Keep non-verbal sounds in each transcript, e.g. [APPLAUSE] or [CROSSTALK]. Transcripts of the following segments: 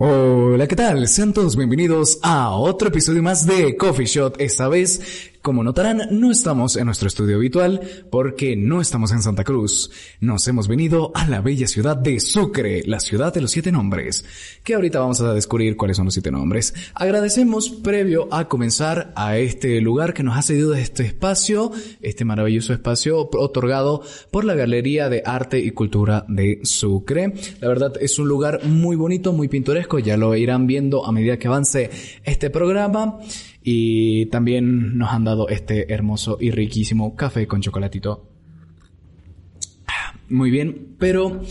Hola, ¿qué tal? Sean todos bienvenidos a otro episodio más de Coffee Shot. Esta vez, como notarán, no estamos en nuestro estudio habitual porque no estamos en Santa Cruz. Nos hemos venido a la bella ciudad de Sucre, la ciudad de los siete nombres, que ahorita vamos a descubrir cuáles son los siete nombres. Agradecemos previo a comenzar a este lugar que nos ha cedido este espacio, este maravilloso espacio otorgado por la Galería de Arte y Cultura de Sucre. La verdad es un lugar muy bonito, muy pintoresco ya lo irán viendo a medida que avance este programa. Y también nos han dado este hermoso y riquísimo café con chocolatito. Muy bien, pero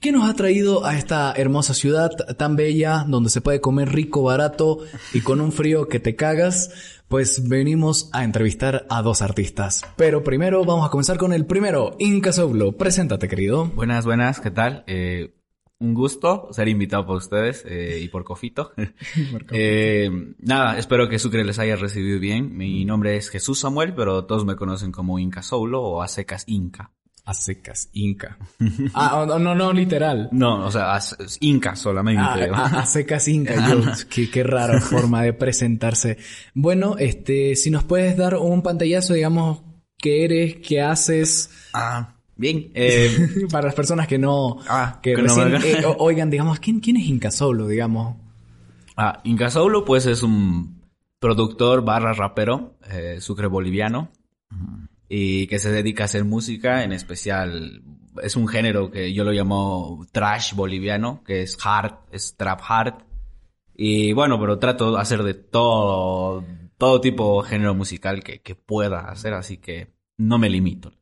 ¿qué nos ha traído a esta hermosa ciudad tan bella donde se puede comer rico, barato y con un frío que te cagas? Pues venimos a entrevistar a dos artistas. Pero primero vamos a comenzar con el primero, Inca Soblo. Preséntate, querido. Buenas, buenas, ¿qué tal? Eh, un gusto ser invitado por ustedes eh, y [LAUGHS] por Cofito. eh, nada, espero que Sucre les haya recibido bien. Mi nombre es Jesús Samuel, pero todos me conocen como Inca Solo o a secas Inca. A secas Inca. [LAUGHS] ah, no, no, no, literal. No, o sea, Inca solamente. Ah, a, secas Inca. Yo, [LAUGHS] qué, qué rara forma de presentarse. Bueno, este, si nos puedes dar un pantallazo, digamos, qué eres, qué haces. Ah. Bien. [LAUGHS] Eh, Para las personas que no, ah, que, que no recién, eh, oigan, digamos, ¿quién, quién es Inca Solo, digamos? Ah, Inca Solo, pues es un productor barra rapero, eh, sucre boliviano, y que se dedica a hacer música, en especial, es un género que yo lo llamo trash boliviano, que es hard, es trap hard, y bueno, pero trato de hacer de todo, todo tipo de género musical que, que pueda hacer, así que no me limito.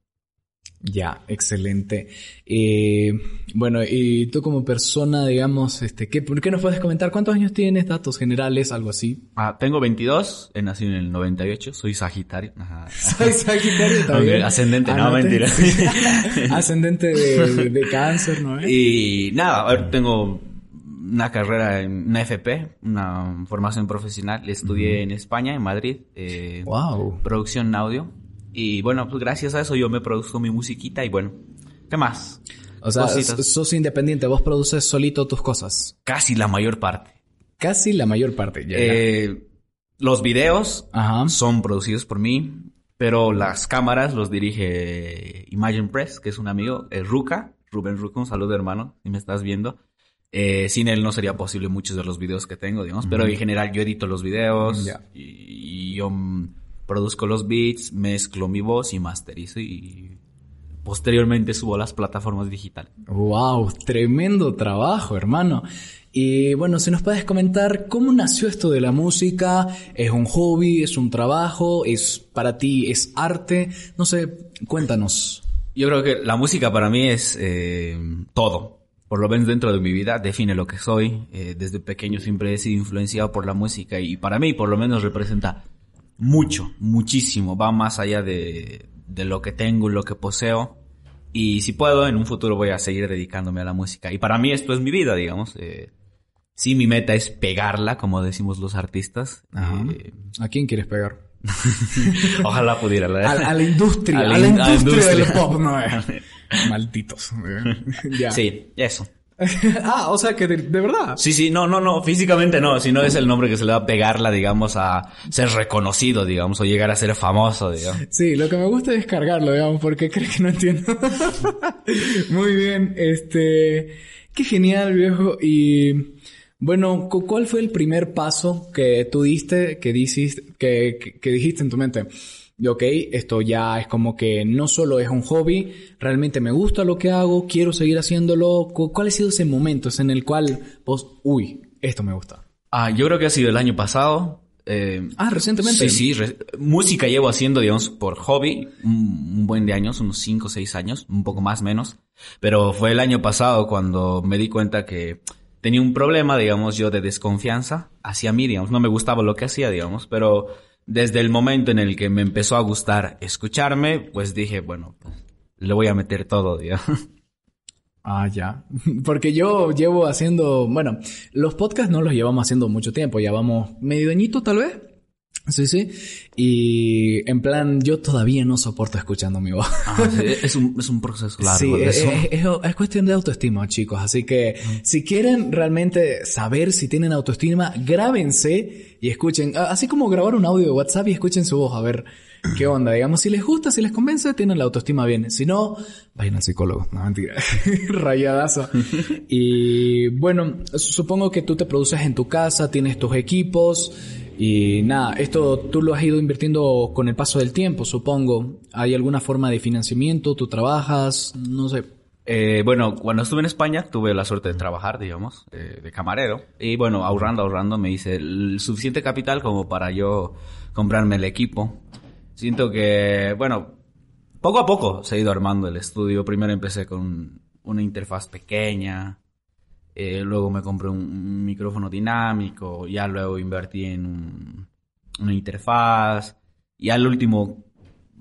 Ya, excelente. Eh, bueno, y tú como persona, digamos, este, ¿qué, ¿por qué nos puedes comentar? ¿Cuántos años tienes? Datos generales, algo así. Ah, tengo 22, he nacido en el 98, soy Sagitario. Ajá. [LAUGHS] Soy Sagitario [LAUGHS] también. Ascendente, no, Anoten. mentira. [LAUGHS] Ascendente de, de- de cáncer, ¿no? eh? Y nada, a ver, tengo una carrera en una FP, una formación profesional. Estudié en España, en Madrid, eh, Wow. producción en audio. Y bueno, pues gracias a eso yo me produzco mi musiquita y bueno, ¿qué más? O sea, Cositas. sos independiente, vos produces solito tus cosas. Casi la mayor parte. Casi la mayor parte. Ya. Eh, los videos Ajá. son producidos por mí, pero las cámaras los dirige Imagine Press, que es un amigo, eh, Ruca, Rubén Ruca, un saludo hermano, si me estás viendo. Eh, sin él no sería posible muchos de los videos que tengo, digamos, pero en general yo edito los videos Ya. y, y yo mm, produzco los beats, mezclo mi voz y masterizo y posteriormente subo a las plataformas digitales. Wow, tremendo trabajo, hermano. Y bueno, si nos puedes comentar cómo nació esto de la música, es un hobby, es un trabajo, es para ti, es arte, no sé, cuéntanos. Yo creo que la música para mí es eh, todo. Por lo menos dentro de mi vida define lo que soy. Eh, desde pequeño siempre he sido influenciado por la música y para mí por lo menos representa mucho, muchísimo. Va más allá de, de lo que tengo, lo que poseo. Y si puedo, en un futuro voy a seguir dedicándome a la música. Y para mí esto es mi vida, digamos. Eh, sí, mi meta es pegarla, como decimos los artistas. Ajá. Eh, ¿A quién quieres pegar? [LAUGHS] ojalá pudiera. A, a la industria, A la a industria, del pop, no eh. [LAUGHS] Malditos. [LAUGHS] ya. Sí, eso. [LAUGHS] ah, o sea que de, de verdad. Sí, sí, no, no, no, físicamente no, sino es el nombre que se le va a pegarla, digamos, a ser reconocido, digamos, o llegar a ser famoso, digamos. Sí, lo que me gusta es cargarlo, digamos, porque creo que no entiendo. [LAUGHS] Muy bien, este, qué genial, viejo. Y bueno, cu- ¿cuál fue el primer paso que tú diste, que dijiste, que, que, que dijiste en tu mente? Y, Ok, esto ya es como que no solo es un hobby, realmente me gusta lo que hago, quiero seguir haciéndolo. Cu- ¿Cuál ha sido ese momento en el cual vos, uy, esto me gusta? Ah, yo creo que ha sido el año pasado. eh, Ah, recientemente. Sí, sí, música llevo haciendo, digamos, por hobby, un, un buen de años, unos 5 o 6 años, un poco más menos. Pero fue el año pasado cuando me di cuenta que tenía un problema, digamos, yo de desconfianza hacia mí, digamos, no me gustaba lo que hacía, digamos, pero desde el momento en el que me empezó a gustar escucharme, pues dije, bueno, pues, le voy a meter todo, digamos. [LAUGHS] Ah, ya. Porque yo llevo haciendo, bueno, los podcasts no los llevamos haciendo mucho tiempo, ya vamos medio añito tal vez. Sí, sí. Y en plan, yo todavía no soporto escuchando mi voz. Ah, sí, es, un, es un proceso largo. Sí, es, es- es cuestión de autoestima, chicos. Así que si quieren realmente saber si tienen autoestima, grábense y escuchen. Así como grabar un audio de WhatsApp y escuchen su voz a ver qué onda. Digamos, si les gusta, si les convence, tienen la autoestima bien. Si no, vayan al psicólogo. No, mentira. [LAUGHS] Rayadazo. y bueno, supongo que tú te produces en tu casa, tienes tus equipos. Y nada, esto tú lo has ido invirtiendo con el paso del tiempo, supongo. ¿Hay alguna forma de financiamiento? ¿Tú trabajas? No sé. Eh, bueno, cuando estuve en España tuve la suerte de trabajar, digamos, eh, de camarero. Y bueno, ahorrando, ahorrando, me hice el suficiente capital como para yo comprarme el equipo. Siento que, bueno, poco a poco se ha ido armando el estudio. Primero empecé con una interfaz pequeña. Eh, luego me compré un, micrófono dinámico. Ya luego invertí en un- una interfaz. Y al último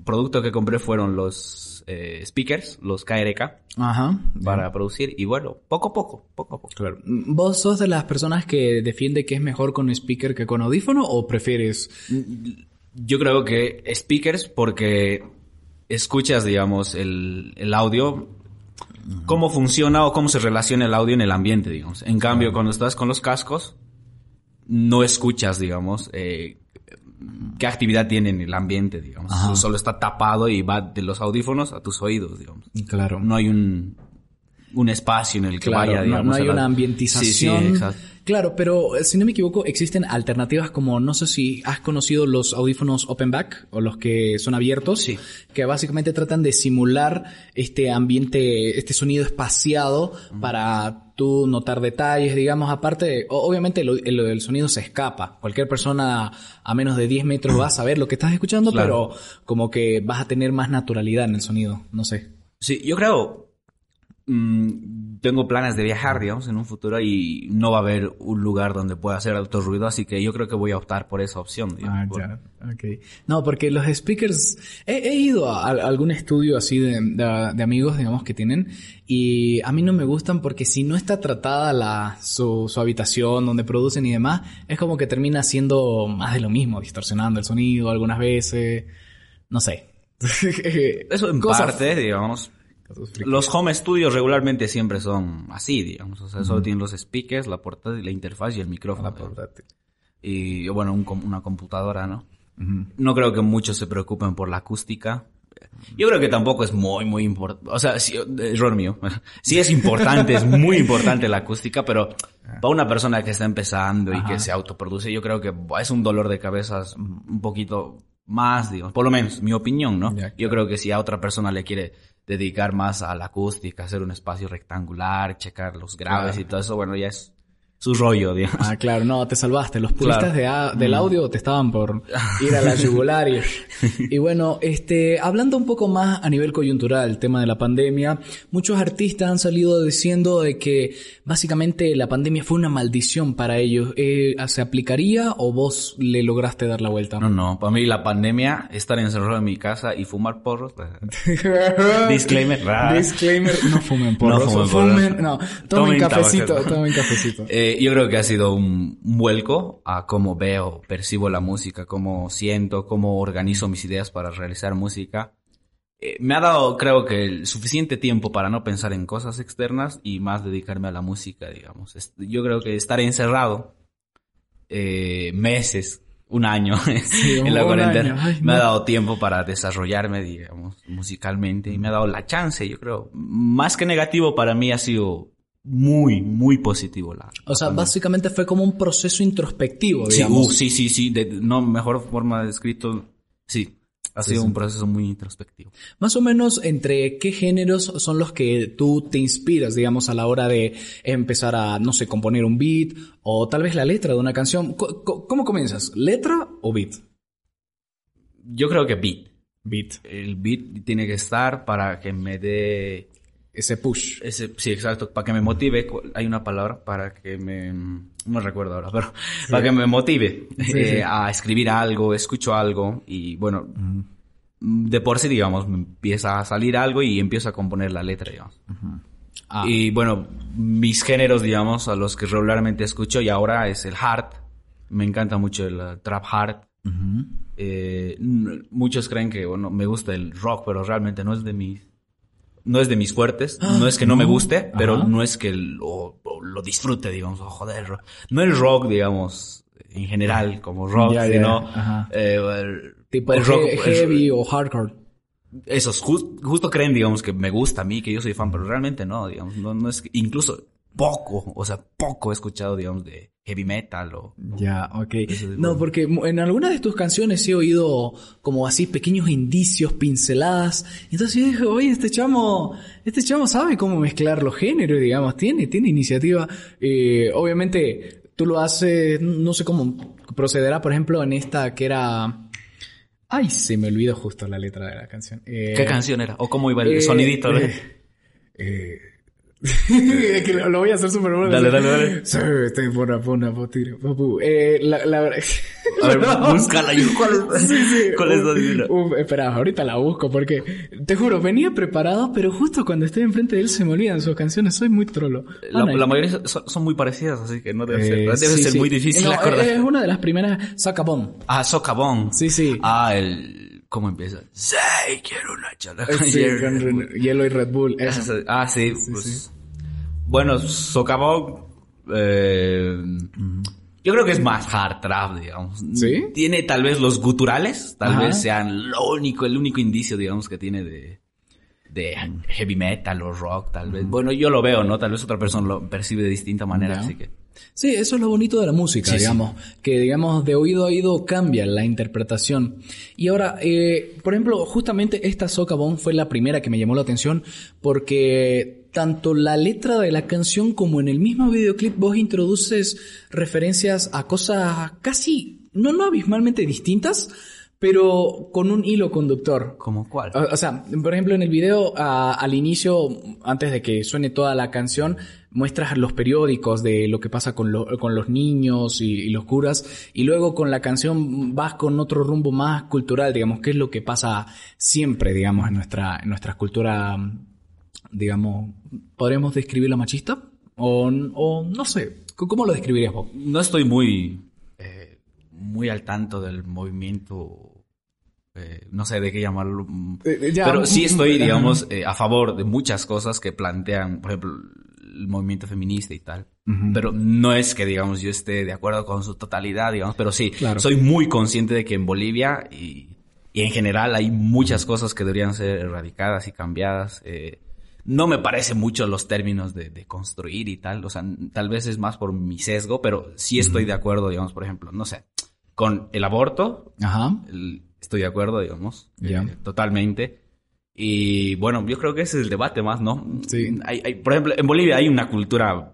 producto que compré fueron los eh, speakers, los KRK Ajá. para producir y bueno, poco a poco, poco a poco. Claro. ¿Vos sos de las personas que defiende que es mejor con speaker que con audífono o prefieres? Yo creo que speakers porque escuchas, digamos, el, el audio, cómo funciona o cómo se relaciona el audio en el ambiente, digamos. En cambio, cuando estás con los cascos, no escuchas, digamos, eh, qué actividad tiene en el ambiente, digamos. Ajá. Solo está tapado y va de los audífonos a tus oídos, digamos. Claro. No hay un, un espacio en el que Claro, vaya, no- digamos. no, hay el una ambientización. Sí, sí, exacto. Claro, pero eh, si no me equivoco, existen alternativas como, no sé si has conocido los audífonos open back o los que son abiertos, Sí. que básicamente tratan de simular este ambiente, este sonido espaciado para tú notar detalles, digamos, aparte, obviamente el, el- el sonido se escapa. Cualquier persona a menos de 10 metros va a saber lo que estás escuchando, Claro. pero como que vas a tener más naturalidad en el sonido, no sé. Sí, yo creo. mm, tengo planes de viajar, digamos, en un futuro y no va a haber un lugar donde pueda hacer alto ruido, así que yo creo que voy a optar por esa opción. digamos, Ah, por- ya. Ok. No, porque los speakers, he, he ido a, a algún estudio así de, de- de amigos, digamos, que tienen, y a mí no me gustan porque si no está tratada la, su, su habitación donde producen y demás, es como que termina siendo más de lo mismo, distorsionando el sonido algunas veces, no sé. [LAUGHS] Eso en Cosas- parte, digamos. Los home studios regularmente siempre son así, digamos. O sea, solo tienen los speakers, la portátil, la interfaz y el micrófono. Y bueno, un una computadora, ¿no? No creo que muchos se preocupen por la acústica. Yo creo que tampoco es muy, muy importante. O sea, sí, error mío. [LAUGHS] Sí es importante, es muy importante la acústica, pero para una persona que está empezando y Ajá. que se autoproduce, yo creo que es un dolor de cabezas un poquito más, digamos. Por lo menos, mi opinión, ¿no? Yo creo que si a otra persona le quiere dedicar más a la acústica, hacer un espacio rectangular, checar los graves y todo eso, bueno, ya es su rollo, digamos. Ah, claro, no, te salvaste. Los puristas Claro. de del audio te estaban por ir a la [LAUGHS] yugular. Y, [LAUGHS] y bueno, este, hablando un poco más a nivel coyuntural, el tema de la pandemia, muchos artistas han salido diciendo de que básicamente la pandemia fue una maldición para ellos. Eh, ¿Se aplicaría o vos le lograste dar la vuelta? No, no, para mí la pandemia, estar encerrado en mi casa y fumar porros. [LAUGHS] Disclaimer. Disclaimer, no fumen porros. No fumen fumen- porros. no, tomen, Tomen cafecito, tabaco. tomen cafecito. Eh, yo creo que ha sido un, un vuelco a cómo veo, percibo la música, cómo siento, cómo organizo mis ideas para realizar música. Eh, me ha dado, creo que, el suficiente tiempo para no pensar en cosas externas y más dedicarme a la música, digamos. Es- Yo creo que estar encerrado eh, meses, un año [LAUGHS] en la cuarentena. Ay, me ha no. dado tiempo para desarrollarme, digamos, musicalmente y me ha dado la chance, yo creo. Más que negativo para mí ha sido muy, muy positivo la. O sea, pandemia. básicamente fue como un proceso introspectivo, Sí, digamos. uh, sí, sí, sí, de- no, mejor forma de escrito, sí. Ha sido sí. un proceso muy introspectivo. Más o menos entre qué géneros son los que tú te inspiras, digamos, a la hora de empezar a, no sé, componer un beat o tal vez la letra de una canción. Co- ¿Cómo comienzas? ¿Letra o beat? Yo creo que beat. Beat. El beat tiene que estar para que me dé ese push. Ese, sí, exacto, para que me motive, hay una palabra para que me, no me recuerdo ahora, pero para que me motive Sí, eh, sí. a escribir algo, escucho algo y bueno, de por sí, digamos, me empieza a salir algo y empiezo a componer la letra, digamos. Ah, Y bueno, mis géneros, digamos, a los que regularmente escucho y ahora es el hard. Me encanta mucho el uh, trap hard. Eh, muchos creen que, bueno, me gusta el rock, pero realmente no es de mis, no es de mis fuertes. [GASPS] no es que no, me guste, pero Ajá. no es que lo, lo disfrute, digamos, oh, joder, no el rock, digamos, en general, como rock, Ya, sino, eh, el, tipo el rock, he- el- heavy o hardcore. esos jus- justo creen, digamos, que me gusta a mí, que yo soy fan, pero realmente no, digamos, no, no es que, incluso poco, o sea, poco he escuchado, digamos, de heavy metal o... Ya, ok. No, porque en algunas de tus canciones he oído como así pequeños indicios, pinceladas. Entonces yo dije, oye, este chamo, este chamo sabe cómo mezclar los géneros, digamos, tiene, tiene iniciativa. Eh, obviamente, tú lo haces, no sé cómo procederá, por ejemplo, en esta que era... Ay, se me olvidó justo la letra de la canción. Eh, ¿Qué canción era? ¿O cómo iba el eh, sonidito? eh, eh, [LAUGHS] que lo, lo voy a hacer súper bueno. Dale, dale, dale. Por la puna, potira, papu. Eh, la, la... A ver, búscala. yo, ¿Cuál, Sí, sí. [LAUGHS] cuál es la divina? espera, ahorita la busco porque te juro, venía preparado, pero justo cuando estoy enfrente de él se me olvidan sus canciones. Soy muy trolo. La, mayoría son, son muy parecidas, así que no debe ser, eh, debe sí, ser muy difícil No, acordar. Es una de las primeras Sacabón. Ah, Socavón. Sí, sí. Ah, el... ¿Cómo empieza? Sí, quiero una charla con Sí, Red- Hielo y Red Bull. Ah, sí, pues... Bueno, Socavón... Eh, Yo creo que es más hard trap, digamos. ¿Sí? Tiene tal vez los guturales, tal Ajá. vez sean lo único, el único indicio, digamos, que tiene de, de heavy metal o rock, tal vez. Bueno, yo lo veo, ¿no? Tal vez otra persona lo percibe de distinta manera, así que... Sí, eso es lo bonito de la música, Sí, sí. digamos, que digamos de oído a oído cambia la interpretación. Y ahora, eh, por ejemplo, justamente esta Socavón fue la primera que me llamó la atención porque tanto la letra de la canción como en el mismo videoclip vos introduces referencias a cosas casi, no, no abismalmente distintas, pero con un hilo conductor. ¿Cómo cuál? O, o sea, por ejemplo, en el video, a- al inicio, antes de que suene toda la canción, muestras los periódicos de lo que pasa con, lo- con los niños y, y los curas, y luego con la canción vas con otro rumbo más cultural, digamos, que es lo que pasa siempre, digamos, en nuestra, en nuestra cultura, digamos, ¿podríamos describirla machista? O, o no sé, ¿cómo lo describirías vos? No estoy muy, eh, muy al tanto del movimiento, eh, no sé de qué llamarlo, mm, Eh, ya, pero sí mm, estoy, ajá. digamos, eh, a favor de muchas cosas que plantean, por ejemplo, el movimiento feminista y tal. Pero no es que, digamos, yo esté de acuerdo con su totalidad, digamos, pero sí, Claro. soy muy consciente de que en Bolivia y, y en general hay muchas cosas que deberían ser erradicadas y cambiadas. eh, no me parece mucho los términos de, de construir y tal, o sea, tal vez es más por mi sesgo, pero sí estoy de acuerdo, digamos, por ejemplo, no sé, con el aborto, Ajá. el- estoy de acuerdo, digamos, eh, Ya. totalmente. Y bueno, yo creo que ese es el debate más, ¿no? Sí. Hay, hay- por ejemplo, en Bolivia hay una cultura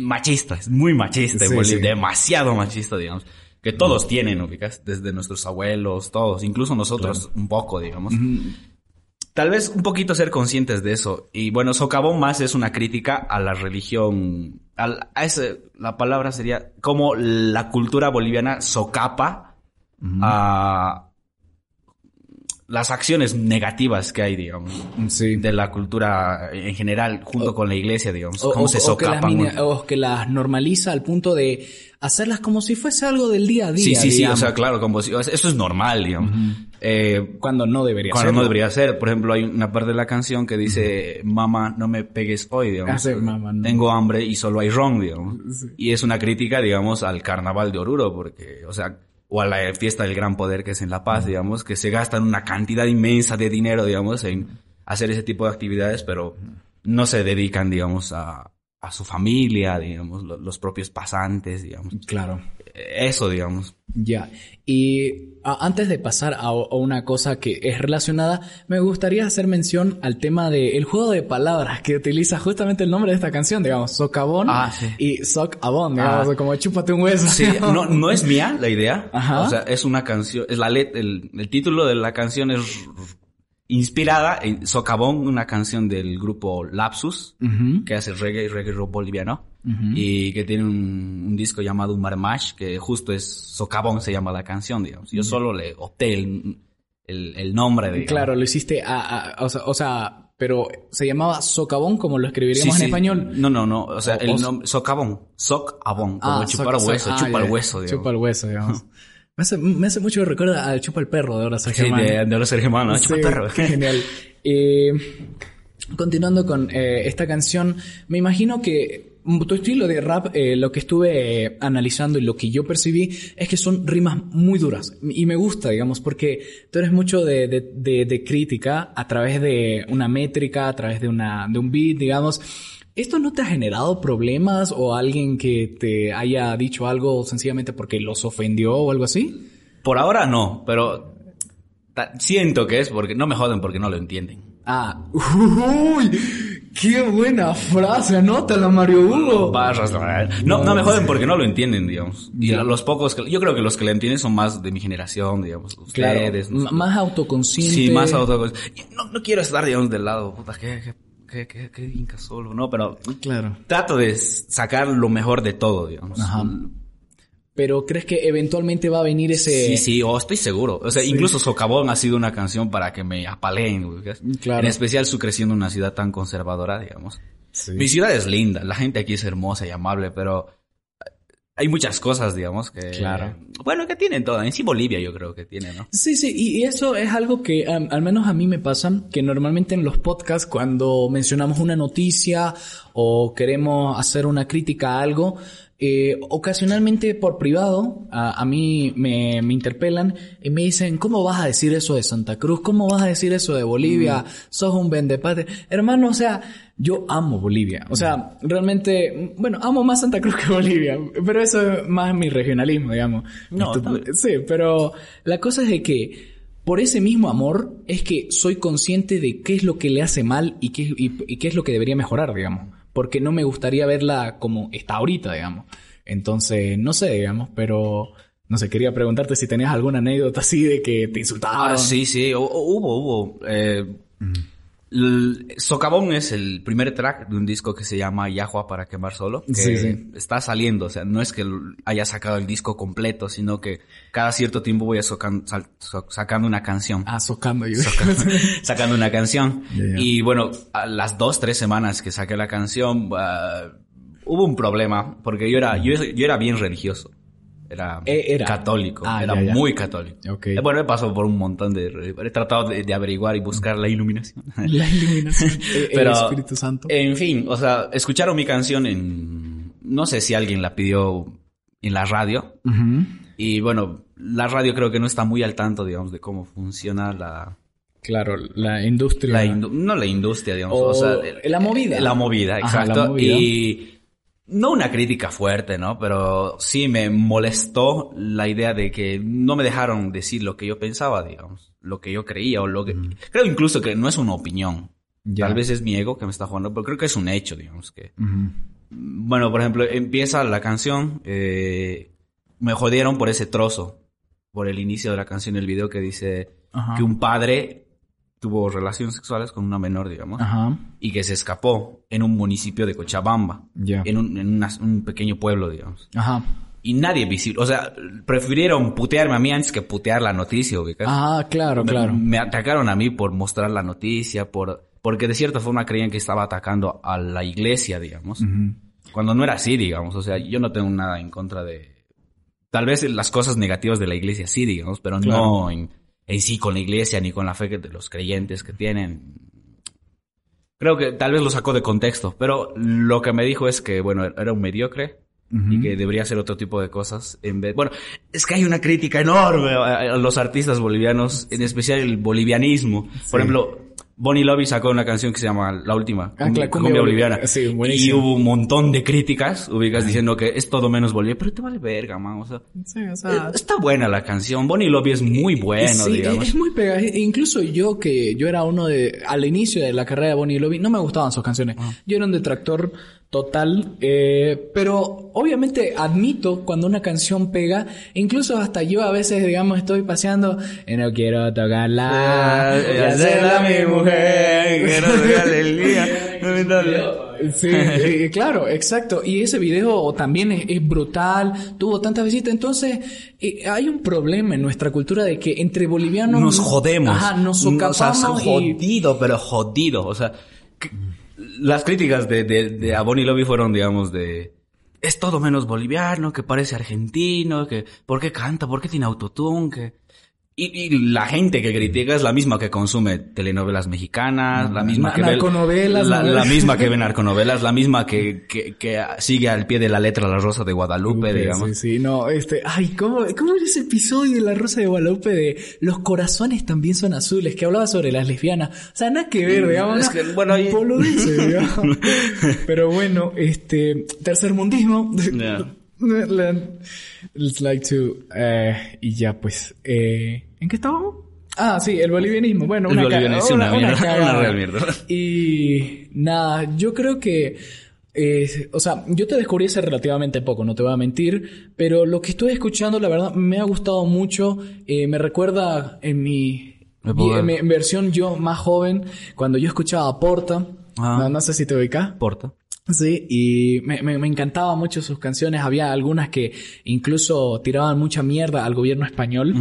machista, es muy machista en Sí, Bolivia, sí. demasiado machista, digamos. Que todos tienen, ubicas, desde nuestros abuelos, todos, incluso nosotros un poco, digamos. Tal vez un poquito ser conscientes de eso. Y bueno, socavón más es una crítica a la religión. al- a ese, la palabra sería como la cultura boliviana socapa a las acciones negativas que hay, digamos, Sí. de la cultura en general, junto con la iglesia, digamos. O, cómo o- se que las o que las normaliza al punto de hacerlas como si fuese algo del día a día. Sí, sí, sí, o sea, claro, como si, eso es normal, digamos. Eh, cuando no debería cuando serlo. no debería ser. Por ejemplo, hay una parte de la canción que dice, mamá, no me pegues hoy, digamos. Ah, mamá, no. Tengo hambre y solo hay ron, digamos. Y es una crítica, digamos, al carnaval de Oruro, porque, o sea, o a la fiesta del gran poder que es en La Paz, digamos, que se gastan una cantidad inmensa de dinero, digamos, en hacer ese tipo de actividades, pero no se dedican, digamos, a, a su familia, digamos, lo- los propios pasantes, digamos. Claro. Eso, digamos. Ya. Y a- antes de pasar a, a una cosa que es relacionada, me gustaría hacer mención al tema del juego de palabras que utiliza justamente el nombre de esta canción, digamos, socavón Ah, sí. y socavón, digamos, Ah. como chúpate un hueso. Sí, no, no es mía la idea. Ajá. O sea, es una canción, es la let, el, el título de la canción es inspirada en Socavón, una canción del grupo Lapsus, que hace reggae y reggae rock boliviano, y que tiene un, un disco llamado Marmash, que justo es Socavón se llama la canción, digamos. Yo solo le opté el, el, el nombre, digamos. Claro, lo hiciste a, a- o, sea, o sea, pero se llamaba socavón como lo escribiríamos Sí, en sí. español. No, no, no. O sea, O- el nombre, socavón. Socavón. Como Ah, chupar hueso, ah, chupa el hueso, digamos. Chupa el hueso, digamos. [LAUGHS] me, hace, me hace mucho recuerdo al chupa el perro de ahora Sí, Sergio de, de hermanos, Sí, chupa el perro. genial. [LAUGHS] Eh, continuando con eh, esta canción, me imagino que tu estilo de rap, eh, lo que estuve eh, analizando y lo que yo percibí es que son rimas muy duras. Y me gusta, digamos, porque tú eres mucho de, de, de- de crítica a través de una métrica, a través de, una, de un beat, digamos. ¿Esto no te ha generado problemas o alguien que te haya dicho algo sencillamente porque los ofendió o algo así? Por ahora no, pero siento que es porque no me joden porque no lo entienden. Ah, [LAUGHS] uy, qué buena frase, anótala Mario Hugo. Barras. No, no me joden porque no lo entienden, digamos. Y a los pocos que, yo creo que los que lo entienden son más de mi generación, digamos. Claro, Ustedes. nosotros. más autoconsciente. Sí, más auto. No, no quiero estar, digamos, del lado, puta, que, que, que, que, que inca solo, ¿no? Pero Claro. trato de sacar lo mejor de todo, digamos. Ajá. Pero ¿crees que eventualmente va a venir ese... Sí, sí, o estoy seguro. O sea, incluso Socavón ha sido una canción para que me apaleen. Claro. En especial su creciendo en una ciudad tan conservadora, digamos. Sí. Mi ciudad es linda, la gente aquí es hermosa y amable, pero hay muchas cosas, digamos, que... Claro. Bueno, que tienen todas. En sí Bolivia yo creo que tiene, ¿no? Sí, sí, y eso es algo que al menos a mí me pasa, que normalmente en los podcasts cuando mencionamos una noticia o queremos hacer una crítica a algo, eh, ocasionalmente por privado a, a mí me, me interpelan y me dicen, ¿cómo vas a decir eso de Santa Cruz? ¿Cómo vas a decir eso de Bolivia? Sos un vendepate. Hermano, o sea, yo amo Bolivia. O sea, realmente, bueno, amo más Santa Cruz que Bolivia, pero eso es más mi regionalismo, digamos. No. Sí, pero la cosa es de que por ese mismo amor es que soy consciente de qué es lo que le hace mal y qué, y, y qué es lo que debería mejorar, digamos. Porque no me gustaría verla como está ahorita, digamos. Entonces, no sé, digamos, pero no sé, quería preguntarte si tenías alguna anécdota así de que te insultaron. Ah, sí, sí, hu- hubo, hubo. Eh, Socavón es el primer track de un disco que se llama Yahua para quemar solo, que Sí, sí. está saliendo, o sea, no es que haya sacado el disco completo, sino que cada cierto tiempo voy a so- sacando una canción. Ah, socando yo. [LAUGHS] sacando una canción. Y bueno, a las dos, tres semanas que saqué la canción, ah, hubo un problema, porque yo era, yo, yo era bien religioso. Era, Eh, era. católico, Ah, era ya, ya. muy católico. Eh, Bueno, he pasado por un montón de... He tratado de, de averiguar y buscar la iluminación. [LAUGHS] La iluminación. El, [LAUGHS] el Pero, Espíritu Santo. En fin, o sea, escucharon mi canción en... No sé si alguien la pidió en la radio. Y bueno, la radio creo que no está muy al tanto, digamos, de cómo funciona la... Claro, la industria. la indu- no la industria, digamos. O O, sea, la movida. La movida, Ajá, exacto. la movida. Y no una crítica fuerte, ¿no? Pero sí me molestó la idea de que no me dejaron decir lo que yo pensaba, digamos. Lo que yo creía o lo que... Creo incluso que no es una opinión. Ya. Tal vez es mi ego que me está jugando, pero creo que es un hecho, digamos, que... Bueno, por ejemplo, empieza la canción, eh, me jodieron por ese trozo, por el inicio de la canción, el video que dice Ajá. que un padre tuvo relaciones sexuales con una menor, digamos, Ajá. y que se escapó en un municipio de Cochabamba, Ya. en, un, en una- un pequeño pueblo, digamos. Ajá. Y nadie visible, o sea, prefirieron putearme a mí antes que putear la noticia, ubicas? Ah, claro, Me- claro. Me, atacaron a mí por mostrar la noticia, por porque de cierta forma creían que estaba atacando a la iglesia, digamos. Cuando no era así, digamos. O sea, yo no tengo nada en contra de... Tal vez las cosas negativas de la iglesia sí, digamos, pero Claro. no en, en sí con la iglesia ni con la fe que- de los creyentes que tienen. Creo que tal vez lo sacó de contexto, pero lo que me dijo es que, bueno, era un mediocre y que debería hacer otro tipo de cosas en vez... Bueno, es que hay una crítica enorme a, a los artistas bolivianos, en especial el bolivianismo. Por ejemplo, Bonnie Lobby sacó una canción que se llama La Última, Ah, Cumbia, cumbia boliviana. Sí, y hubo un montón de críticas, ubicas, diciendo que es todo menos Bolivia, pero te vale verga, man, o sea... Sí, o eh, sea, Está buena la canción, Bonnie Lobby es muy bueno, sí, digamos. es muy pegada. Incluso yo que yo era uno de al inicio de la carrera de Bonnie Lobby no me gustaban sus canciones. Ah. Yo era un detractor Total, eh, pero obviamente admito cuando una canción pega, incluso hasta yo a veces, digamos, estoy paseando y no quiero tocarla, y hacerla mi mujer, quiero tocarle el día. [LAUGHS] Sí, eh, claro, exacto. Y ese video también es, es brutal, tuvo tantas visitas. Entonces, eh, hay un problema en nuestra cultura de que entre bolivianos... Nos jodemos. Ajá, nos o sea, socapamos y- jodido, pero jodido. O sea, las críticas de, de, de a Bonnie Lobby fueron, digamos, de... Es todo menos boliviano, que parece argentino, que... ¿Por qué canta? ¿Por qué tiene autotune? Que... Y, y la gente que critica es la misma que consume telenovelas mexicanas, la misma Na- que ve... La, misma que ve [LAUGHS] narconovelas, la misma que, que, que sigue al pie de la letra La Rosa de Guadalupe, digamos. Sí, sí, no, este, ay, ¿cómo, ¿cómo era ese episodio de La Rosa de Guadalupe de Los corazones también son azules, que hablaba sobre las lesbianas? O sea, nada que ver, digamos. Es que, bueno, ahí- Boludeces, digamos. [LAUGHS] Pero bueno, este, tercermundismo. Ya. [LAUGHS] Like to, eh, y ya pues, eh, ¿en qué estábamos? Ah, sí, el bolivianismo. Bueno, El una, bolivianismo una mierda, cagada. una real mierda. Y nada, yo creo que, eh, o sea, yo te descubrí hace relativamente poco, no te voy a mentir, pero lo que estoy escuchando, la verdad, me ha gustado mucho. Eh, me recuerda en mi, en versión yo más joven, cuando yo escuchaba Porta. Ah. No, no sé si te ubicas. Porta. Sí, y me, me, encantaban mucho sus canciones. Había algunas que incluso tiraban mucha mierda al gobierno español.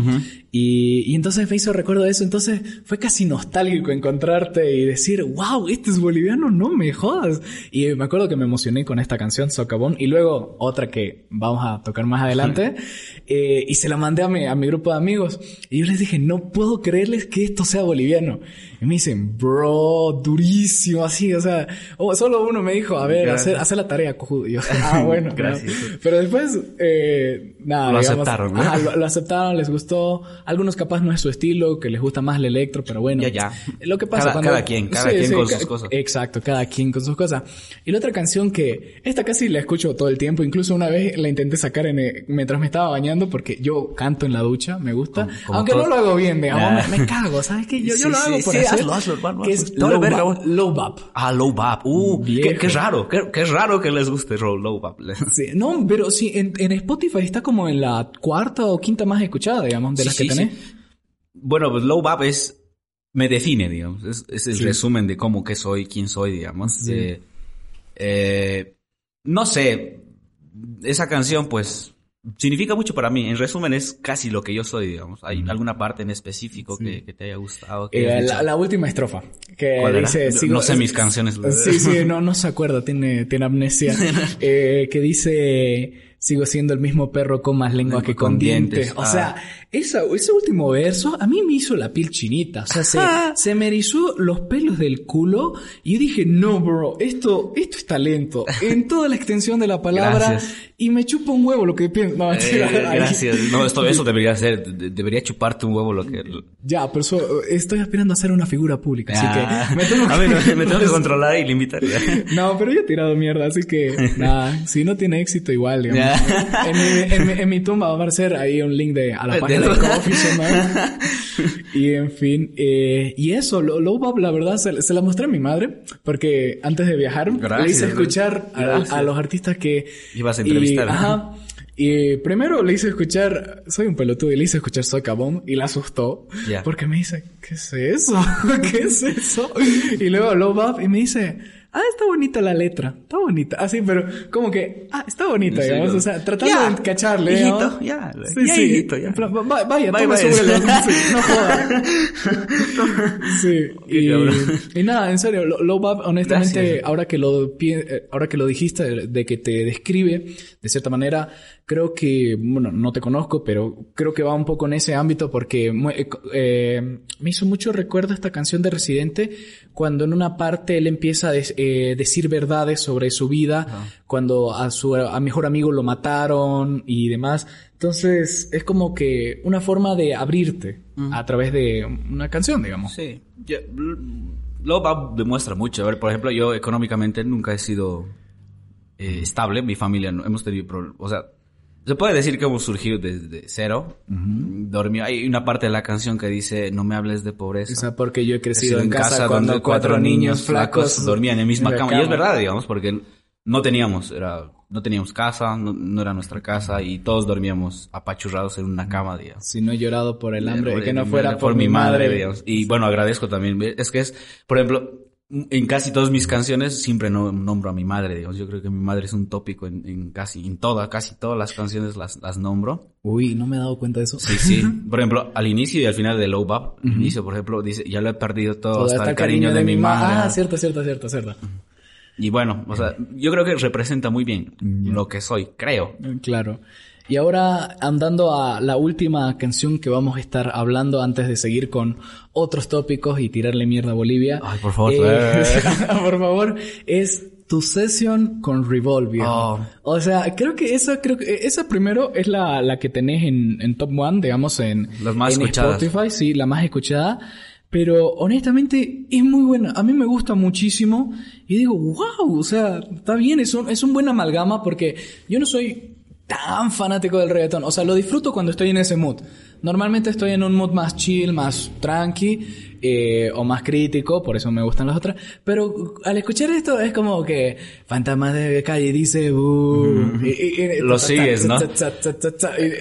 Y, y entonces me hizo recuerdo de eso. Entonces fue casi nostálgico encontrarte y decir, wow, este es boliviano, no me jodas. Y me acuerdo que me emocioné con esta canción, Socavón. Y luego otra que vamos a tocar más adelante. [LAUGHS] eh, y se la mandé a mi, a mi grupo de amigos. Y yo les dije, no puedo creerles que esto sea boliviano. Y me dicen, bro, durísimo, así, o sea, oh, solo uno me dijo, a ver, hacer, hacer la tarea, cojudo. Y [LAUGHS] yo, ah, [LAUGHS] bueno, Gracias. ¿no? Pero después, eh, nada, Lo digamos, aceptaron, ¿no? ajá, lo, lo aceptaron, les gustó. Algunos capaz no es su estilo, que les gusta más el electro, pero bueno. Ya, ya. Lo que pasa Cada- cuando... cada quien, cada quien con ca- sus cosas. Exacto, cada quien con sus cosas. Y la otra canción que, esta casi la escucho todo el tiempo, incluso una vez la intenté sacar en, eh, mientras me estaba bañando, porque yo canto en la ducha, me gusta. Como- como Aunque todo- no lo hago bien, digamos, Ah. me, me cago, ¿sabes qué? Yo, yo Sí, lo sí, hago por sí, hacer. hazlo, hazlo, hermano, que es low bap, low bap. Ah, low bap. Uh, qué, raro. Qué, qué raro que les guste low bap. [LAUGHS] Sí, no, pero sí, en, en Spotify está como en la cuarta o quinta más escuchada, digamos, de las Sí, que sí. Bueno, pues low bap es... Me define, digamos. Es, es el Sí. resumen de cómo que soy, quién soy, digamos. Sí. Eh, eh, no sé. Esa canción, pues... Significa mucho para mí. En resumen, es casi lo que yo soy, digamos. ¿Hay alguna parte en específico que, que te haya gustado? que Eh, la, última estrofa. Que dice, sigo- no sé mis canciones. Sí, sí, no, no se acuerda, tiene, tiene amnesia. [LAUGHS] Que dice, sigo siendo el mismo perro con más lengua que con con dientes. dientes. O Ah. sea, esa, ese último verso a mí me hizo la piel chinita. O sea, se, se me erizó los pelos del culo y yo dije, no, bro, esto, esto es talento. [LAUGHS] En toda la extensión de la palabra. Gracias. Y me chupa un huevo lo que pienso. No, Eh, [LAUGHS] gracias. No, esto, [LAUGHS] eso debería ser. de- debería chuparte un huevo lo que... Ya, pero eso- estoy aspirando a ser una figura pública, así Ah. que me tengo [LAUGHS] A que... ver, me tengo que controlar y limitar. No, pero yo he tirado mierda, así que nada, si no tiene éxito igual, digamos. En mi, en, mi, en mi tumba va a aparecer ahí un link de, a la página de lo- Coffee. Y en fin, eh, y eso, lo- Bab, la verdad, se, se la mostré a mi madre, porque antes de viajar le Gracias, hice escuchar a, a los artistas que... Ibas a y- entrevistar. ajá. Y primero le hice escuchar, soy un pelotudo, y le hice escuchar Soy Cabón y la asustó. Porque me dice, ¿qué es eso? [LAUGHS] ¿Qué es eso? Y luego Low Bab y me dice, ah, está bonita la letra, está bonita. Así, pero como que, ah, está bonita, Sí, digamos, yo- o sea, tratando Ya, de cacharle. hijito, ya, Sí, ya, sí. hijito, ya. Vaya, Vaya, toma, vaya. súbele. Sí, no [LAUGHS] joda. Sí, y, y nada, en serio, Lo- Low Bab, honestamente, Gracias. ahora que lo eh, ahora que lo dijiste, de, de que te describe de cierta manera, creo que, bueno, no te conozco, pero creo que va un poco en ese ámbito porque eh, eh, me hizo mucho recuerdo esta canción de Residente cuando en una parte él empieza a des- eh, decir verdades sobre su vida, cuando a su a mejor amigo lo mataron y demás. Entonces, es como que una forma de abrirte a través de una canción, digamos. Sí. Ya, l- Low Bap demuestra mucho. A ver, por ejemplo, yo económicamente nunca he sido eh, estable. Mi familia no, hemos tenido problemas. O sea, se puede decir que hemos surgido desde cero. Dormí. Hay una parte de la canción que dice, no me hables de pobreza. O sea, porque yo he crecido en casa, cuando cuatro niños flacos dormían en la misma en la cama. Y es verdad, digamos, porque no teníamos, era, no teníamos casa, no, no era nuestra casa y todos dormíamos apachurrados en una cama, digamos. Si no he llorado por el hambre, que no fuera madre, por, mi madre. digamos. Y bueno, agradezco también. Es que es, por ejemplo, en casi todas mis canciones siempre no, nombro a mi madre, digamos. Yo creo que mi madre es un tópico en, en casi, en todas, casi todas las canciones las, las nombro. Uy, no me he dado cuenta de eso. Sí, sí. [LAUGHS] Por ejemplo, al inicio y al final de Low al inicio, por ejemplo, dice, ya lo he perdido todo, Todo hasta el cariño de, mi ma- madre. Ah, cierto, cierto, cierto, cierto. Y bueno, o sea, yo creo que representa muy bien lo que soy, creo. Claro. Y ahora andando a la última canción que vamos a estar hablando antes de seguir con otros tópicos y tirarle mierda a Bolivia. Ay, por favor. Eh, [LAUGHS] por favor, es tu sesión con Revolver. Oh. O sea, creo que esa, creo que esa primero es la, la que tenés en, en Top One, digamos, en, Las más en escuchadas. Spotify, sí, la más escuchada. Pero honestamente es muy buena. A mí me gusta muchísimo. Y digo, wow, o sea, está bien, es un, es un buen amalgama porque yo no soy tan fanático del reggaetón. O sea, lo disfruto cuando estoy en ese mood. Normalmente estoy en un mood más chill, más tranqui, eh, o más crítico, por eso me gustan las otras. Pero al escuchar esto es como que Fantasmas de calle dice, Lo sigues, ¿no?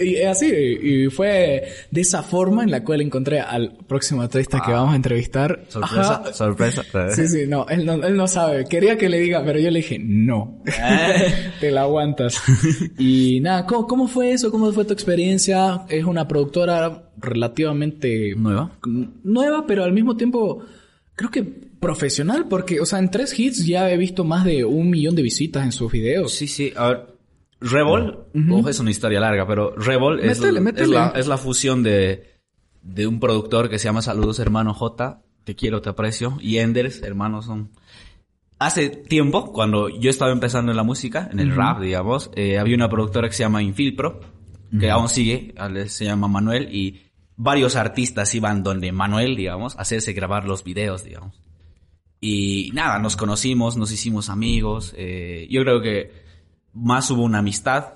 Y, así, y fue de esa forma en la cual encontré al próximo artista que vamos a entrevistar. Sorpresa, Ajá. sorpresa. [LAUGHS] Sí, sí, no él, no, él no sabe. Quería que le diga, pero yo le dije, no. [LAUGHS] Te la aguantas. Y nada, ¿cómo, ¿cómo fue eso? ¿Cómo fue tu experiencia? Es una productora relativamente ¿Nueva? nueva, pero al mismo tiempo creo que profesional, porque, o sea, en tres hits ya he visto más de un millón de visitas en sus videos. Sí, sí. A ver, Revol, ojo, es una historia larga, pero Revol es, la, es la fusión de, de un productor que se llama Saludos Hermano J, te quiero, te aprecio, y Enders, hermanos son... Hace tiempo, cuando yo estaba empezando en la música, en el rap, digamos, eh, había una productora que se llama Infilpro, que aún sigue, se llama Manuel, y varios artistas iban donde Manuel, digamos, a hacerse grabar los videos, digamos. Y nada, nos conocimos, nos hicimos amigos. eh, yo creo que más hubo una amistad.